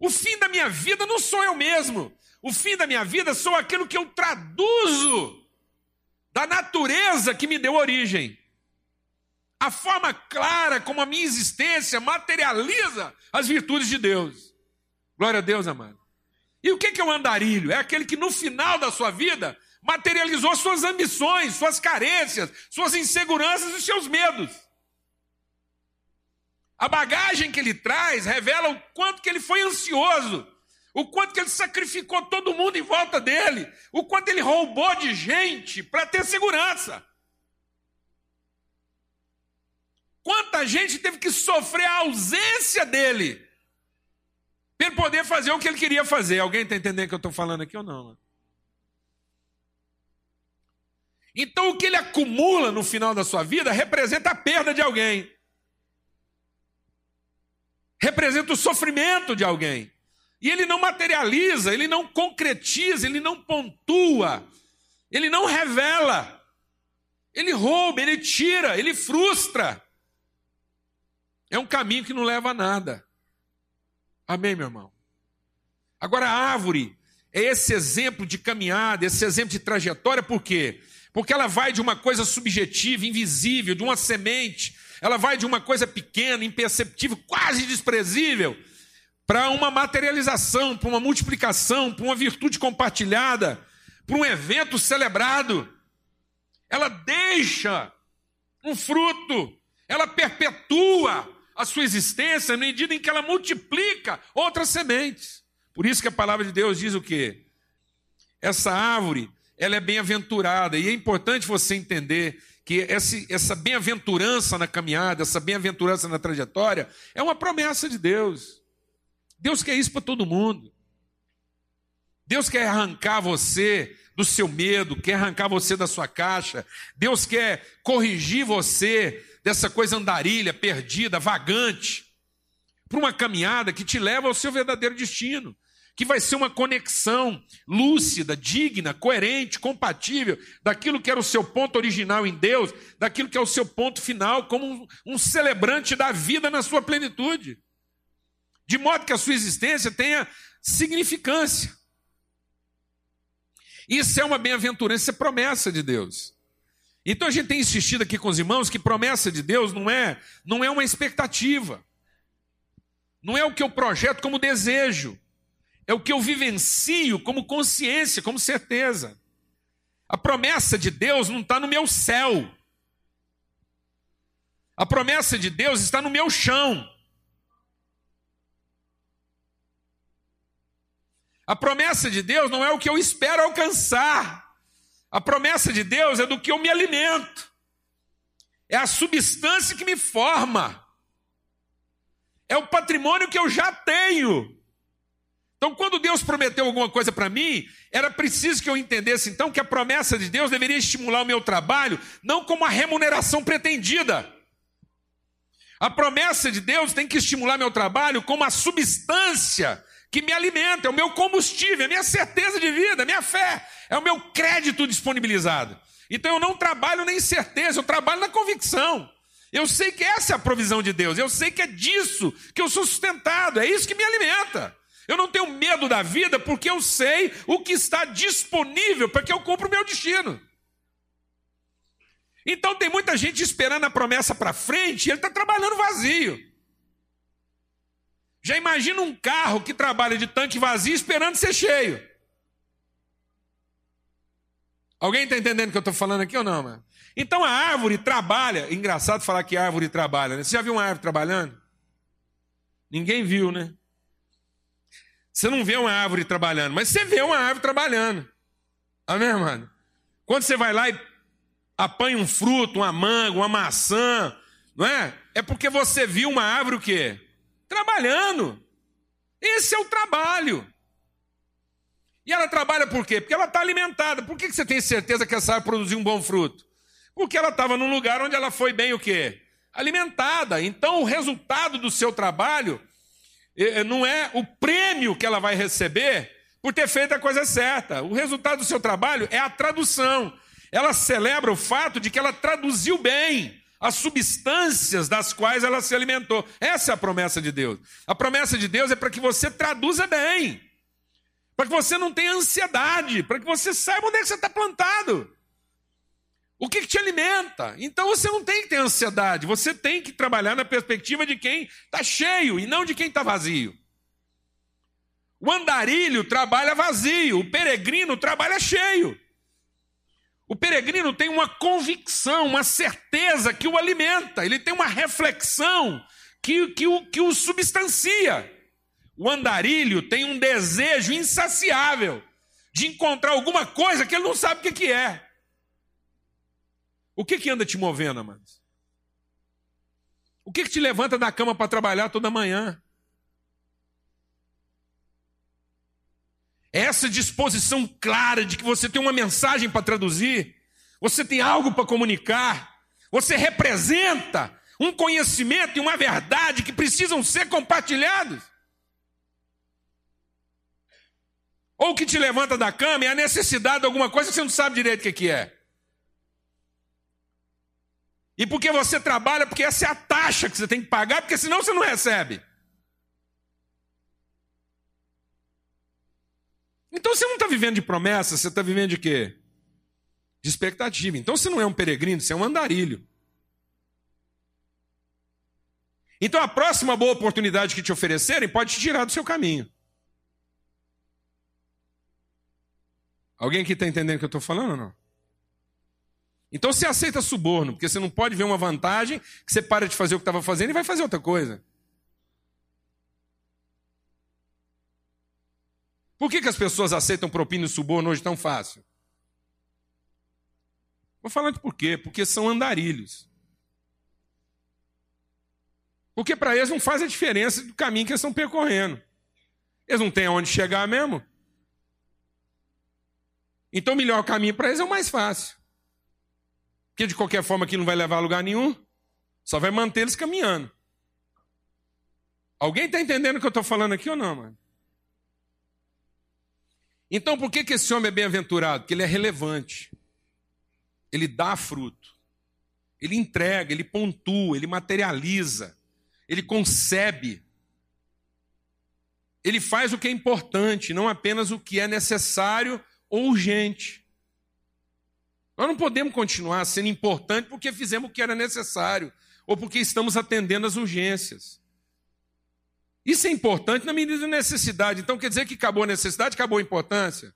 O fim da minha vida não sou eu mesmo. O fim da minha vida sou aquilo que eu traduzo da natureza que me deu origem. A forma clara como a minha existência materializa as virtudes de Deus. Glória a Deus, amado. E o que é o andarilho? É aquele que no final da sua vida materializou suas ambições, suas carências, suas inseguranças e seus medos. A bagagem que ele traz revela o quanto que ele foi ansioso, o quanto que ele sacrificou todo mundo em volta dele, o quanto ele roubou de gente para ter segurança. Quanta gente teve que sofrer a ausência dele para poder fazer o que ele queria fazer. Alguém está entendendo o que eu estou falando aqui ou não? Então o que ele acumula no final da sua vida representa a perda de alguém. Representa o sofrimento de alguém. E ele não materializa, ele não concretiza, ele não pontua, ele não revela. Ele rouba, ele tira, ele frustra. É um caminho que não leva a nada. Amém, meu irmão? Agora, a árvore é esse exemplo de caminhada, esse exemplo de trajetória, por quê? Porque ela vai de uma coisa subjetiva, invisível, de uma semente, ela vai de uma coisa pequena, imperceptível, quase desprezível, para uma materialização, para uma multiplicação, para uma virtude compartilhada, para um evento celebrado. Ela deixa um fruto, ela perpetua a sua existência na medida em que ela multiplica outras sementes. Por isso que a palavra de Deus diz o quê? Essa árvore ela é bem-aventurada. E é importante você entender que essa bem-aventurança na caminhada, essa bem-aventurança na trajetória, é uma promessa de Deus. Deus quer isso para todo mundo. Deus quer arrancar você do seu medo, quer arrancar você da sua caixa. Deus quer corrigir você dessa coisa andarilha, perdida, vagante, para uma caminhada que te leva ao seu verdadeiro destino que vai ser uma conexão lúcida, digna, coerente, compatível daquilo que era o seu ponto original em Deus, daquilo que é o seu ponto final, como um, celebrante da vida na sua plenitude. De modo que a sua existência tenha significância. Isso é uma bem-aventurança, isso é promessa de Deus. Então a gente tem insistido aqui com os irmãos que promessa de Deus não é, não é uma expectativa. Não é o que eu projeto como desejo é o que eu vivencio como consciência, como certeza. A promessa de Deus não está no meu céu. A promessa de Deus está no meu chão. A promessa de Deus não é o que eu espero alcançar. A promessa de Deus é do que eu me alimento. É a substância que me forma. É o patrimônio que eu já tenho. Então, quando Deus prometeu alguma coisa para mim, era preciso que eu entendesse então que a promessa de Deus deveria estimular o meu trabalho, não como a remuneração pretendida. A promessa de Deus tem que estimular meu trabalho como a substância que me alimenta, é o meu combustível, é a minha certeza de vida, é a minha fé, é o meu crédito disponibilizado. Então eu não trabalho nem certeza, eu trabalho na convicção. Eu sei que essa é a provisão de Deus, eu sei que é disso que eu sou sustentado, é isso que me alimenta. Eu não tenho medo da vida porque eu sei o que está disponível para que eu cumpra o meu destino. Então tem muita gente esperando a promessa para frente e ele está trabalhando vazio. Já imagina um carro que trabalha de tanque vazio esperando ser cheio. Alguém está entendendo o que eu estou falando aqui ou não, mano? Então a árvore trabalha. Engraçado falar que árvore trabalha, né? Você já viu uma árvore trabalhando? Ninguém viu, né? Você não vê uma árvore trabalhando, mas você vê uma árvore trabalhando. Amém, irmão? Quando você vai lá e apanha um fruto, uma manga, uma maçã, não é? É porque você viu uma árvore o quê? Trabalhando. Esse é o trabalho. E ela trabalha por quê? Porque ela está alimentada. Por que você tem certeza que essa árvore produziu um bom fruto? Porque ela estava num lugar onde ela foi bem o quê? Alimentada. Então o resultado do seu trabalho não é o prêmio que ela vai receber por ter feito a coisa certa. O resultado do seu trabalho é a tradução. Ela celebra o fato de que ela traduziu bem as substâncias das quais ela se alimentou. Essa é a promessa de Deus. A promessa de Deus é para que você traduza bem, para que você não tenha ansiedade, para que você saiba onde é que você está plantado. O que, que, te alimenta? Então você não tem que ter ansiedade, você tem que trabalhar na perspectiva de quem está cheio e não de quem está vazio. O andarilho trabalha vazio, o peregrino trabalha cheio. O peregrino tem uma convicção, uma certeza que o alimenta, ele tem uma reflexão que, que, o, que o substancia. O andarilho tem um desejo insaciável de encontrar alguma coisa que ele não sabe o que, que é. O que, que anda te movendo, amados? O que, que te levanta da cama para trabalhar toda manhã? Essa disposição clara de que você tem uma mensagem para traduzir, você tem algo para comunicar, você representa um conhecimento e uma verdade que precisam ser compartilhados. Ou o que te levanta da cama é a necessidade de alguma coisa que você não sabe direito o que é. E porque você trabalha, porque essa é a taxa que você tem que pagar, porque senão você não recebe. Então você não está vivendo de promessa, você está vivendo de quê? De expectativa. Então você não é um peregrino, você é um andarilho. Então a próxima boa oportunidade que te oferecerem pode te tirar do seu caminho. Alguém aqui está entendendo o que eu estou falando ou não? Então você aceita suborno, porque você não pode ver uma vantagem que você para de fazer o que estava fazendo e vai fazer outra coisa. Por que, que as pessoas aceitam propina e suborno hoje tão fácil? Vou falar de por quê. Porque são andarilhos. Porque para eles não faz a diferença do caminho que eles estão percorrendo. Eles não têm aonde chegar mesmo. Então o melhor caminho para eles é o mais fácil. Porque de qualquer forma aquilo não vai levar a lugar nenhum. Só vai manter eles caminhando. Alguém está entendendo o que eu estou falando aqui ou não, mano? Então, por que, que esse homem é bem-aventurado? Porque ele é relevante. Ele dá fruto. Ele entrega, ele pontua, ele materializa. Ele concebe. Ele faz o que é importante, não apenas o que é necessário ou urgente. Nós não podemos continuar sendo importante porque fizemos o que era necessário ou porque estamos atendendo às urgências. Isso é importante na medida da necessidade. Então quer dizer que acabou a necessidade, acabou a importância?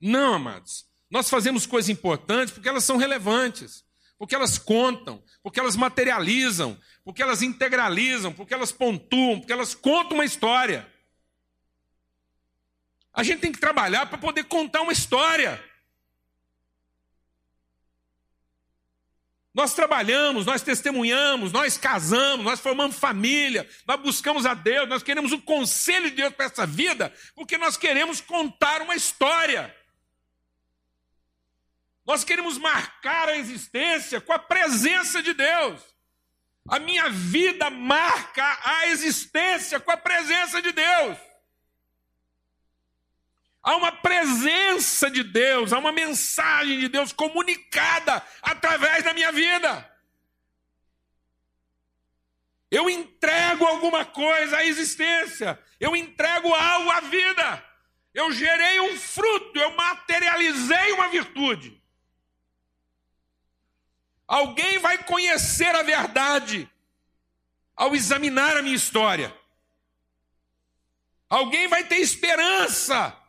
Não, amados. Nós fazemos coisas importantes porque elas são relevantes, porque elas contam, porque elas materializam, porque elas integralizam, porque elas pontuam, porque elas contam uma história. A gente tem que trabalhar para poder contar uma história. Nós trabalhamos, nós testemunhamos, nós casamos, nós formamos família, nós buscamos a Deus, nós queremos o conselho de Deus para essa vida, porque nós queremos contar uma história. Nós queremos marcar a existência com a presença de Deus. A minha vida marca a existência com a presença de Deus. Há uma presença de Deus, há uma mensagem de Deus comunicada através da minha vida. Eu entrego alguma coisa à existência, eu entrego algo à vida, eu gerei um fruto, eu materializei uma virtude. Alguém vai conhecer a verdade ao examinar a minha história. Alguém vai ter esperança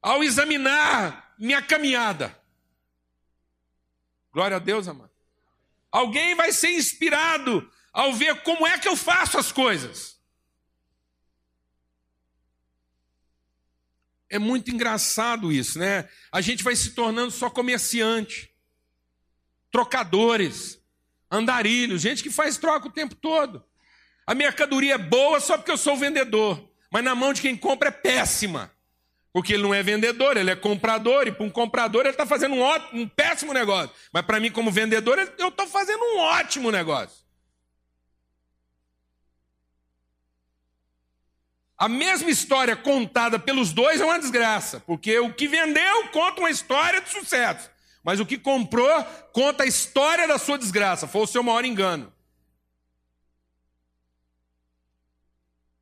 ao examinar minha caminhada. Glória a Deus, amado. Alguém vai ser inspirado ao ver como é que eu faço as coisas. É muito engraçado isso, né? A gente vai se tornando só comerciante, trocadores, andarilhos, gente que faz troca o tempo todo. A mercadoria é boa só porque eu sou vendedor, mas na mão de quem compra é péssima. Porque ele não é vendedor, ele é comprador, e para um comprador ele está fazendo um, ótimo, um péssimo negócio. Mas para mim, como vendedor, eu estou fazendo um ótimo negócio. A mesma história contada pelos dois é uma desgraça, porque o que vendeu conta uma história de sucesso, mas o que comprou conta a história da sua desgraça. Foi o seu maior engano.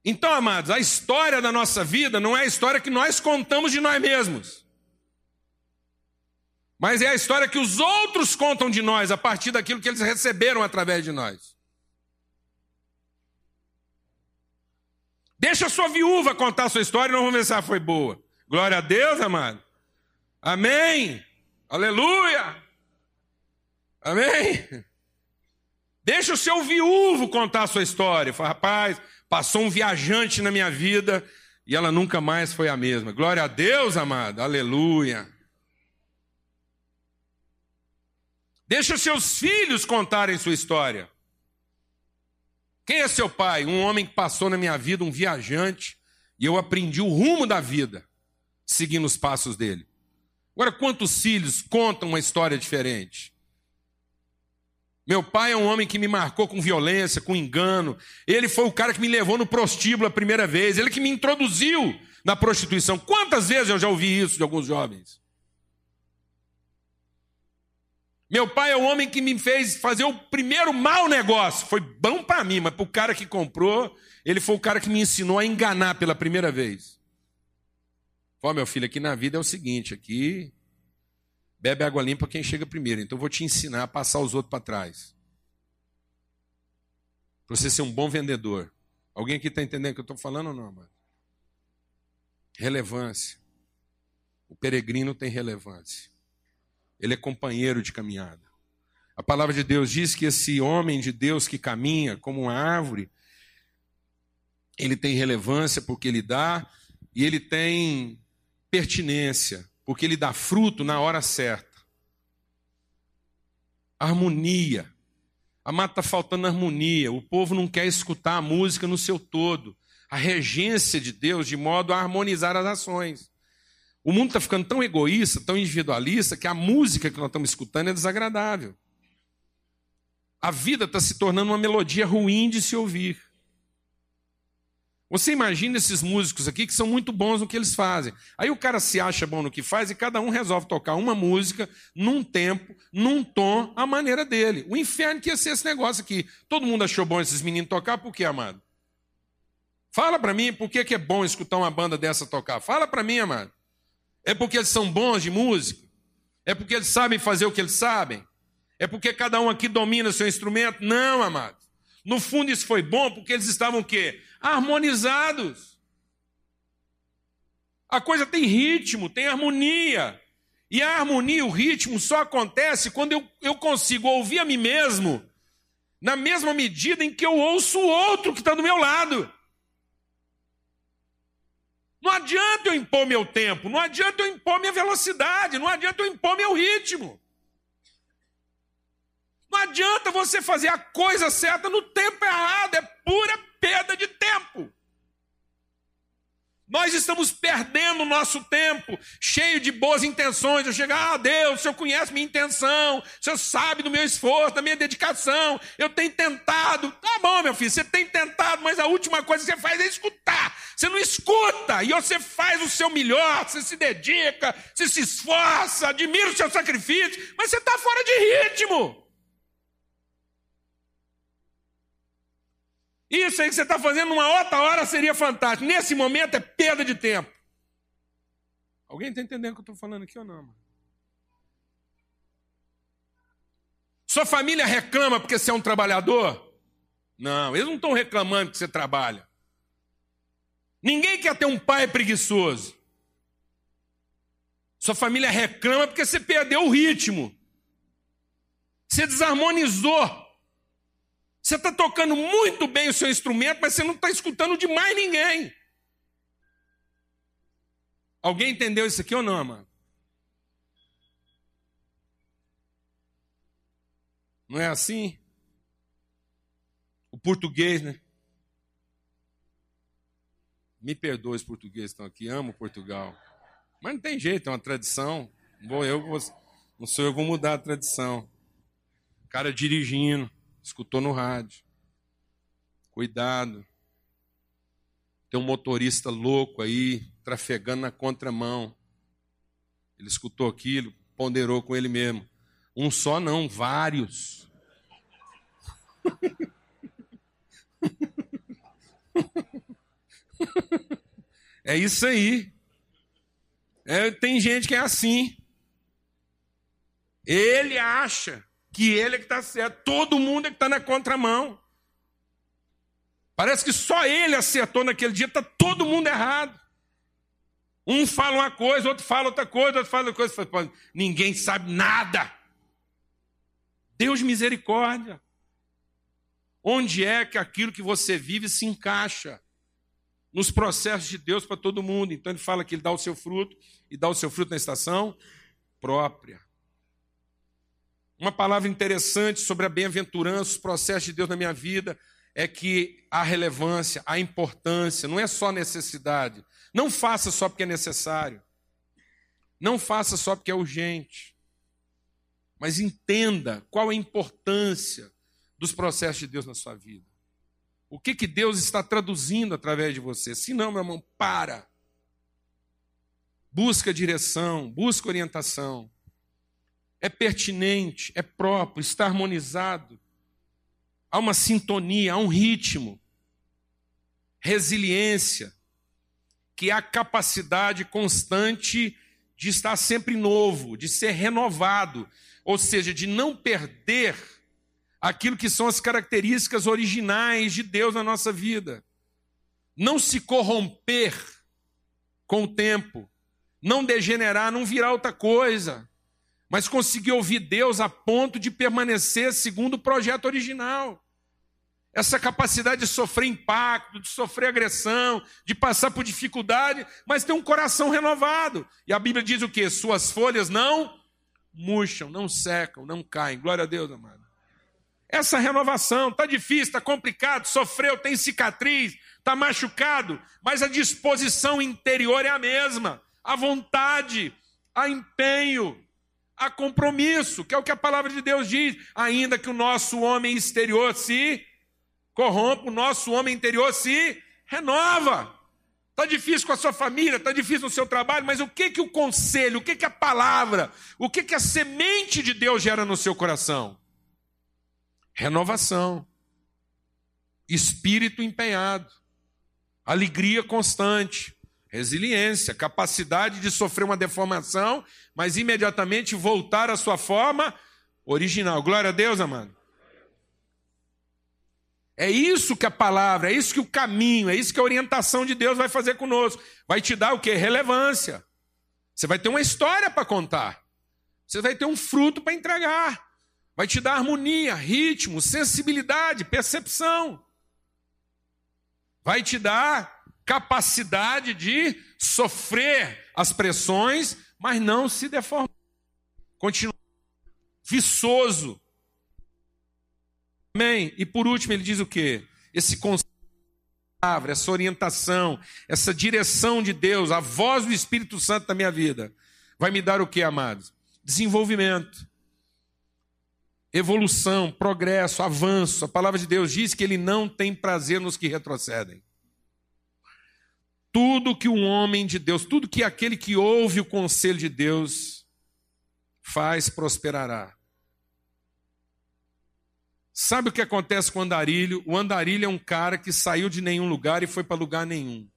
Então, amados, a história da nossa vida não é a história que nós contamos de nós mesmos. Mas é a história que os outros contam de nós a partir daquilo que eles receberam através de nós. Deixa a sua viúva contar a sua história e nós vamos ver se ela foi boa. Glória a Deus, amado. Amém. Aleluia. Amém. Deixa o seu viúvo contar a sua história. Fala, rapaz, Passou um viajante na minha vida e ela nunca mais foi a mesma. Glória a Deus, amado. Aleluia. Deixa seus filhos contarem sua história. Quem é seu pai? Um homem que passou na minha vida, um viajante, e eu aprendi o rumo da vida, seguindo os passos dele. Agora, quantos filhos contam uma história diferente? Meu pai é um homem que me marcou com violência, com engano. Ele foi o cara que me levou no prostíbulo a primeira vez. Ele que me introduziu na prostituição. Quantas vezes eu já ouvi isso de alguns jovens? Meu pai é o homem que me fez fazer o primeiro mau negócio. Foi bom para mim, mas para o cara que comprou, ele foi o cara que me ensinou a enganar pela primeira vez. Ó, meu filho, aqui na vida é o seguinte: aqui Bebe água limpa quem chega primeiro. Então eu vou te ensinar a passar os outros para trás. Para você ser um bom vendedor. Alguém aqui está entendendo o que eu estou falando ou não, mano? Relevância. O peregrino tem relevância. Ele é companheiro de caminhada. A palavra de Deus diz que esse homem de Deus que caminha como uma árvore, ele tem relevância porque ele dá e ele tem pertinência porque ele dá fruto na hora certa. Harmonia. A mata está faltando harmonia. O povo não quer escutar a música no seu todo. A regência de Deus de modo a harmonizar as ações. O mundo está ficando tão egoísta, tão individualista, que a música que nós estamos escutando é desagradável. A vida está se tornando uma melodia ruim de se ouvir. Você imagina esses músicos aqui que são muito bons no que eles fazem. Aí o cara se acha bom no que faz e cada um resolve tocar uma música num tempo, num tom, a maneira dele. O inferno que ia ser esse negócio aqui. Todo mundo achou bom esses meninos tocar, por quê, amado? Fala para mim por que, que é bom escutar uma banda dessa tocar. Fala para mim, amado. É porque eles são bons de música? É porque eles sabem fazer o que eles sabem? É porque cada um aqui domina seu instrumento? Não, amado. No fundo, isso foi bom porque eles estavam o quê? Harmonizados. A coisa tem ritmo, tem harmonia. E a harmonia, o ritmo, só acontece quando eu, eu consigo ouvir a mim mesmo na mesma medida em que eu ouço o outro que está do meu lado. Não adianta eu impor meu tempo, não adianta eu impor minha velocidade, não adianta eu impor meu ritmo. Não adianta você fazer a coisa certa no tempo errado, é pura perda de tempo. Nós estamos perdendo o nosso tempo, cheio de boas intenções. Eu chego, ah, Deus, o Senhor conhece minha intenção, o Senhor sabe do meu esforço, da minha dedicação. Eu tenho tentado. Tá bom, meu filho, você tem tentado, mas a última coisa que você faz é escutar. Você não escuta, e você faz o seu melhor, você se dedica, você se esforça, admira o seu sacrifício, mas você está fora de ritmo. Isso aí que você está fazendo numa outra hora seria fantástico. Nesse momento é perda de tempo. Alguém está entendendo o que eu estou falando aqui ou não? Mano? Sua família reclama porque você é um trabalhador? Não, eles não estão reclamando que você trabalha. Ninguém quer ter um pai preguiçoso. Sua família reclama porque você perdeu o ritmo. Você desarmonizou. Você está tocando muito bem o seu instrumento, mas você não está escutando de mais ninguém. Alguém entendeu isso aqui ou não, mano? Não é assim? O português, né? Me perdoe os portugueses que estão aqui, amo Portugal. Mas não tem jeito, é uma tradição. Vou eu, não sou eu que vou mudar a tradição. O cara dirigindo escutou no rádio. Cuidado. Tem um motorista louco aí, trafegando na contramão. Ele escutou aquilo, ponderou com ele mesmo. Um só não, vários. É isso aí. É, tem gente que é assim. Ele acha que ele é que está certo, todo mundo é que está na contramão. Parece que só ele acertou naquele dia, está todo mundo errado. Um fala uma coisa, outro fala outra coisa, outro fala outra coisa. Ninguém sabe nada. Deus misericórdia. Onde é que aquilo que você vive se encaixa? Nos processos de Deus para todo mundo. Então ele fala que ele dá o seu fruto e dá o seu fruto na estação própria. Uma palavra interessante sobre a bem-aventurança, os processos de Deus na minha vida, é que há relevância, há importância, não é só necessidade. Não faça só porque é necessário. Não faça só porque é urgente. Mas entenda qual a importância dos processos de Deus na sua vida. O que, que Deus está traduzindo através de você? Se não, meu irmão, para. Busca direção, busca orientação. É pertinente, é próprio, está harmonizado. Há uma sintonia, há um ritmo. Resiliência, que é a capacidade constante de estar sempre novo, de ser renovado, ou seja, de não perder aquilo que são as características originais de Deus na nossa vida. Não se corromper com o tempo, não degenerar, não virar outra coisa, mas conseguir ouvir Deus a ponto de permanecer segundo o projeto original. Essa capacidade de sofrer impacto, de sofrer agressão, de passar por dificuldade, mas ter um coração renovado. E a Bíblia diz o que? Suas folhas não murcham, não secam, não caem. Glória a Deus, amado. Essa renovação está difícil, está complicado, sofreu, tem cicatriz, está machucado, mas a disposição interior é a mesma. A vontade, a empenho, a compromisso, que é o que a palavra de Deus diz. Ainda que o nosso homem exterior se corrompa, o nosso homem interior se renova. Está difícil com a sua família, está difícil no seu trabalho, mas o que que o conselho, o que que a palavra, o que que a semente de Deus gera no seu coração? renovação, espírito empenhado, alegria constante, resiliência, capacidade de sofrer uma deformação, mas imediatamente voltar à sua forma original. Glória a Deus, amado. É isso que a palavra, é isso que o caminho, é isso que a orientação de Deus vai fazer conosco. Vai te dar o que? Relevância. Você vai ter uma história para contar. Você vai ter um fruto para entregar. Vai te dar harmonia, ritmo, sensibilidade, percepção. Vai te dar capacidade de sofrer as pressões, mas não se deformar. Continuar viçoso. Amém? E por último, ele diz o quê? Esse conceito essa orientação, essa direção de Deus, a voz do Espírito Santo na minha vida, vai me dar o que, amados? Desenvolvimento evolução, progresso, avanço. A palavra de Deus diz que ele não tem prazer nos que retrocedem. Tudo que um homem de Deus, tudo que aquele que ouve o conselho de Deus faz, prosperará. Sabe o que acontece com o andarilho? O andarilho é um cara que saiu de nenhum lugar e foi para lugar nenhum.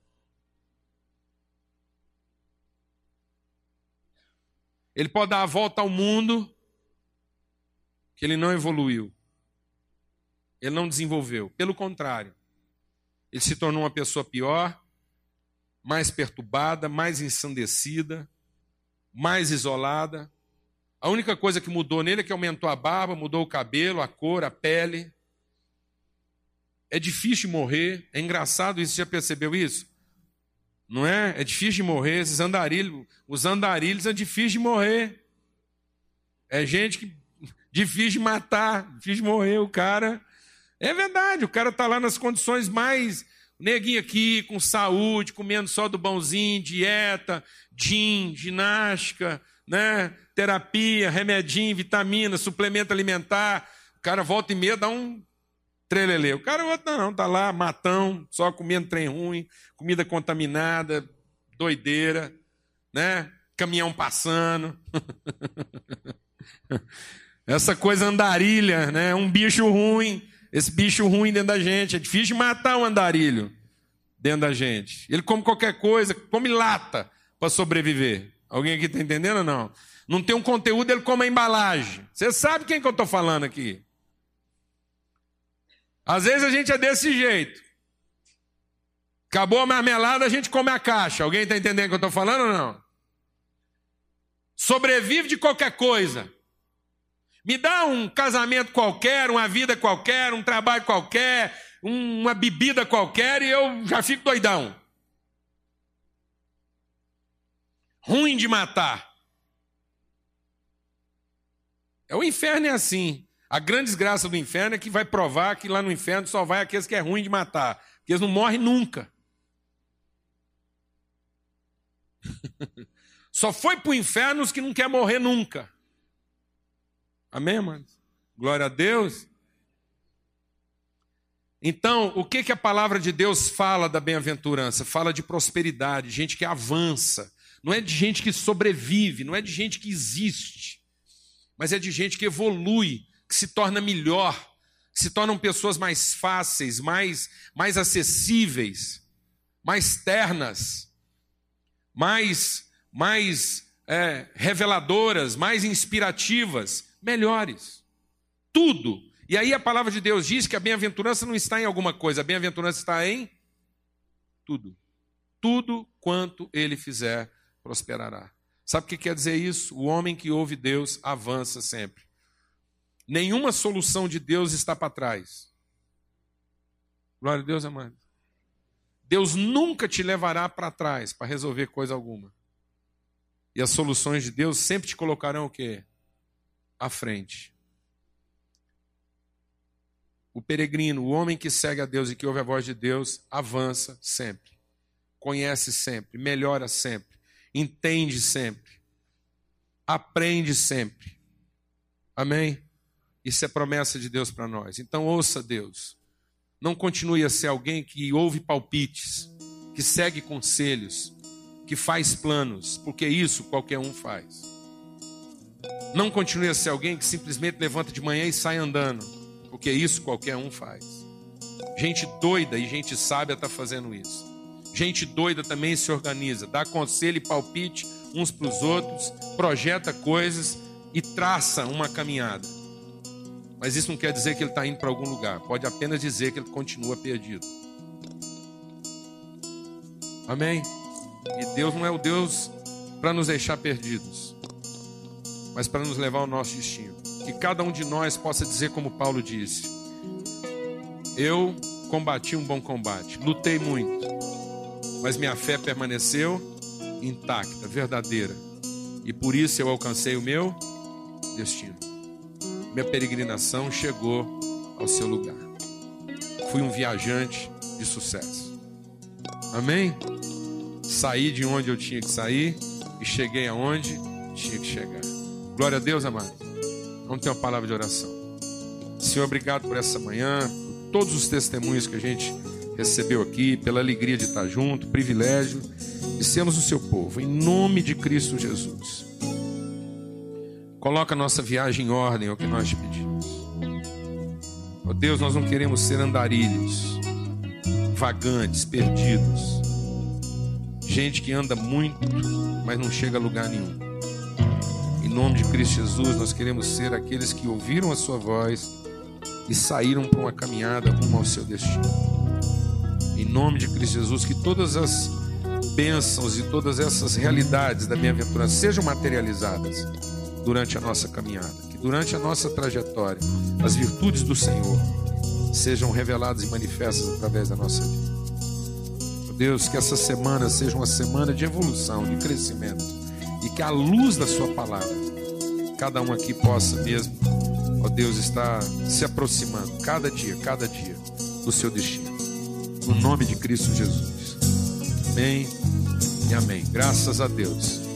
Ele pode dar a volta ao mundo, que ele não evoluiu. Ele não desenvolveu. Pelo contrário, ele se tornou uma pessoa pior, mais perturbada, mais ensandecida, mais isolada. A única coisa que mudou nele é que aumentou a barba, mudou o cabelo, a cor, a pele. É difícil morrer. É engraçado isso, você já percebeu isso? Não é? É difícil de morrer. Esses andarilhos, os andarilhos é difícil de morrer. É gente que Difícil de matar, difícil de morrer o cara. É verdade, o cara está lá nas condições mais. Neguinho aqui, com saúde, comendo só do bonzinho, dieta, gin, ginástica, né? terapia, remedinho, vitamina, suplemento alimentar. O cara volta e meia dá um trelelê. O cara volta, não, tá lá, matão, só comendo trem ruim, comida contaminada, doideira, né? Caminhão passando. Essa coisa andarilha, né? Um bicho ruim. Esse bicho ruim dentro da gente. É difícil matar um andarilho dentro da gente. Ele come qualquer coisa, come lata para sobreviver. Alguém aqui está entendendo ou não? Não tem um conteúdo, ele come a embalagem. Você sabe quem que eu estou falando aqui? Às vezes a gente é desse jeito. Acabou a marmelada, a gente come a caixa. Alguém está entendendo o que eu estou falando ou não? Sobrevive de qualquer coisa. Me dá um casamento qualquer, uma vida qualquer, um trabalho qualquer, uma bebida qualquer e eu já fico doidão. Ruim de matar. É o inferno é assim. A grande desgraça do inferno é que vai provar que lá no inferno só vai aqueles que é ruim de matar, porque eles não morrem nunca. só foi para o inferno os que não quer morrer nunca. Amém, mano? Glória a Deus. Então, o que, que a palavra de Deus fala da bem-aventurança? Fala de prosperidade, gente que avança. Não é de gente que sobrevive, não é de gente que existe, mas é de gente que evolui, que se torna melhor, que se tornam pessoas mais fáceis, mais, mais acessíveis, mais ternas, mais, mais é, reveladoras, mais inspirativas, melhores. Tudo e aí a palavra de Deus diz que a bem-aventurança não está em alguma coisa, a bem-aventurança está em tudo. Tudo quanto ele fizer prosperará. Sabe o que quer dizer isso? O homem que ouve Deus avança sempre. Nenhuma solução de Deus está para trás. Glória a Deus, amado. Deus nunca te levará para trás para resolver coisa alguma. E as soluções de Deus sempre te colocarão o quê? À frente. O peregrino, o homem que segue a Deus e que ouve a voz de Deus, avança sempre, conhece sempre, melhora sempre, entende sempre, aprende sempre. Amém? Isso é promessa de Deus para nós. Então ouça Deus. Não continue a ser alguém que ouve palpites, que segue conselhos, que faz planos, porque isso qualquer um faz. Não continue a ser alguém que simplesmente levanta de manhã e sai andando porque isso qualquer um faz. Gente doida e gente sábia está fazendo isso. Gente doida também se organiza, dá conselho e palpite uns para os outros, projeta coisas e traça uma caminhada. Mas isso não quer dizer que ele está indo para algum lugar, pode apenas dizer que ele continua perdido. Amém? E Deus não é o Deus para nos deixar perdidos, mas para nos levar ao nosso destino que cada um de nós possa dizer, como Paulo disse: Eu combati um bom combate, lutei muito, mas minha fé permaneceu intacta, verdadeira, e por isso eu alcancei o meu destino. Minha peregrinação chegou ao seu lugar. Fui um viajante de sucesso. Amém? Saí de onde eu tinha que sair e cheguei aonde tinha que chegar. Glória a Deus, amado. Vamos ter uma palavra de oração. Senhor, obrigado por essa manhã, por todos os testemunhos que a gente recebeu aqui, pela alegria de estar junto, privilégio de sermos o seu povo, em nome de Cristo Jesus. Coloca a nossa viagem em ordem, é o que nós te pedimos. Ó Deus, nós não queremos ser andarilhos, vagantes, perdidos. Gente que anda muito, mas não chega a lugar nenhum nome de Cristo Jesus, nós queremos ser aqueles que ouviram a Sua voz e saíram para uma caminhada rumo ao seu destino. Em nome de Cristo Jesus, que todas as bênçãos e todas essas realidades da bem-aventurança sejam materializadas durante a nossa caminhada, que durante a nossa trajetória as virtudes do Senhor sejam reveladas e manifestas através da nossa vida. Deus, que essa semana seja uma semana de evolução, de crescimento que a luz da Sua palavra cada um aqui possa mesmo, ó Deus, estar se aproximando cada dia, cada dia do seu destino. No nome de Cristo Jesus. Amém e amém. Graças a Deus.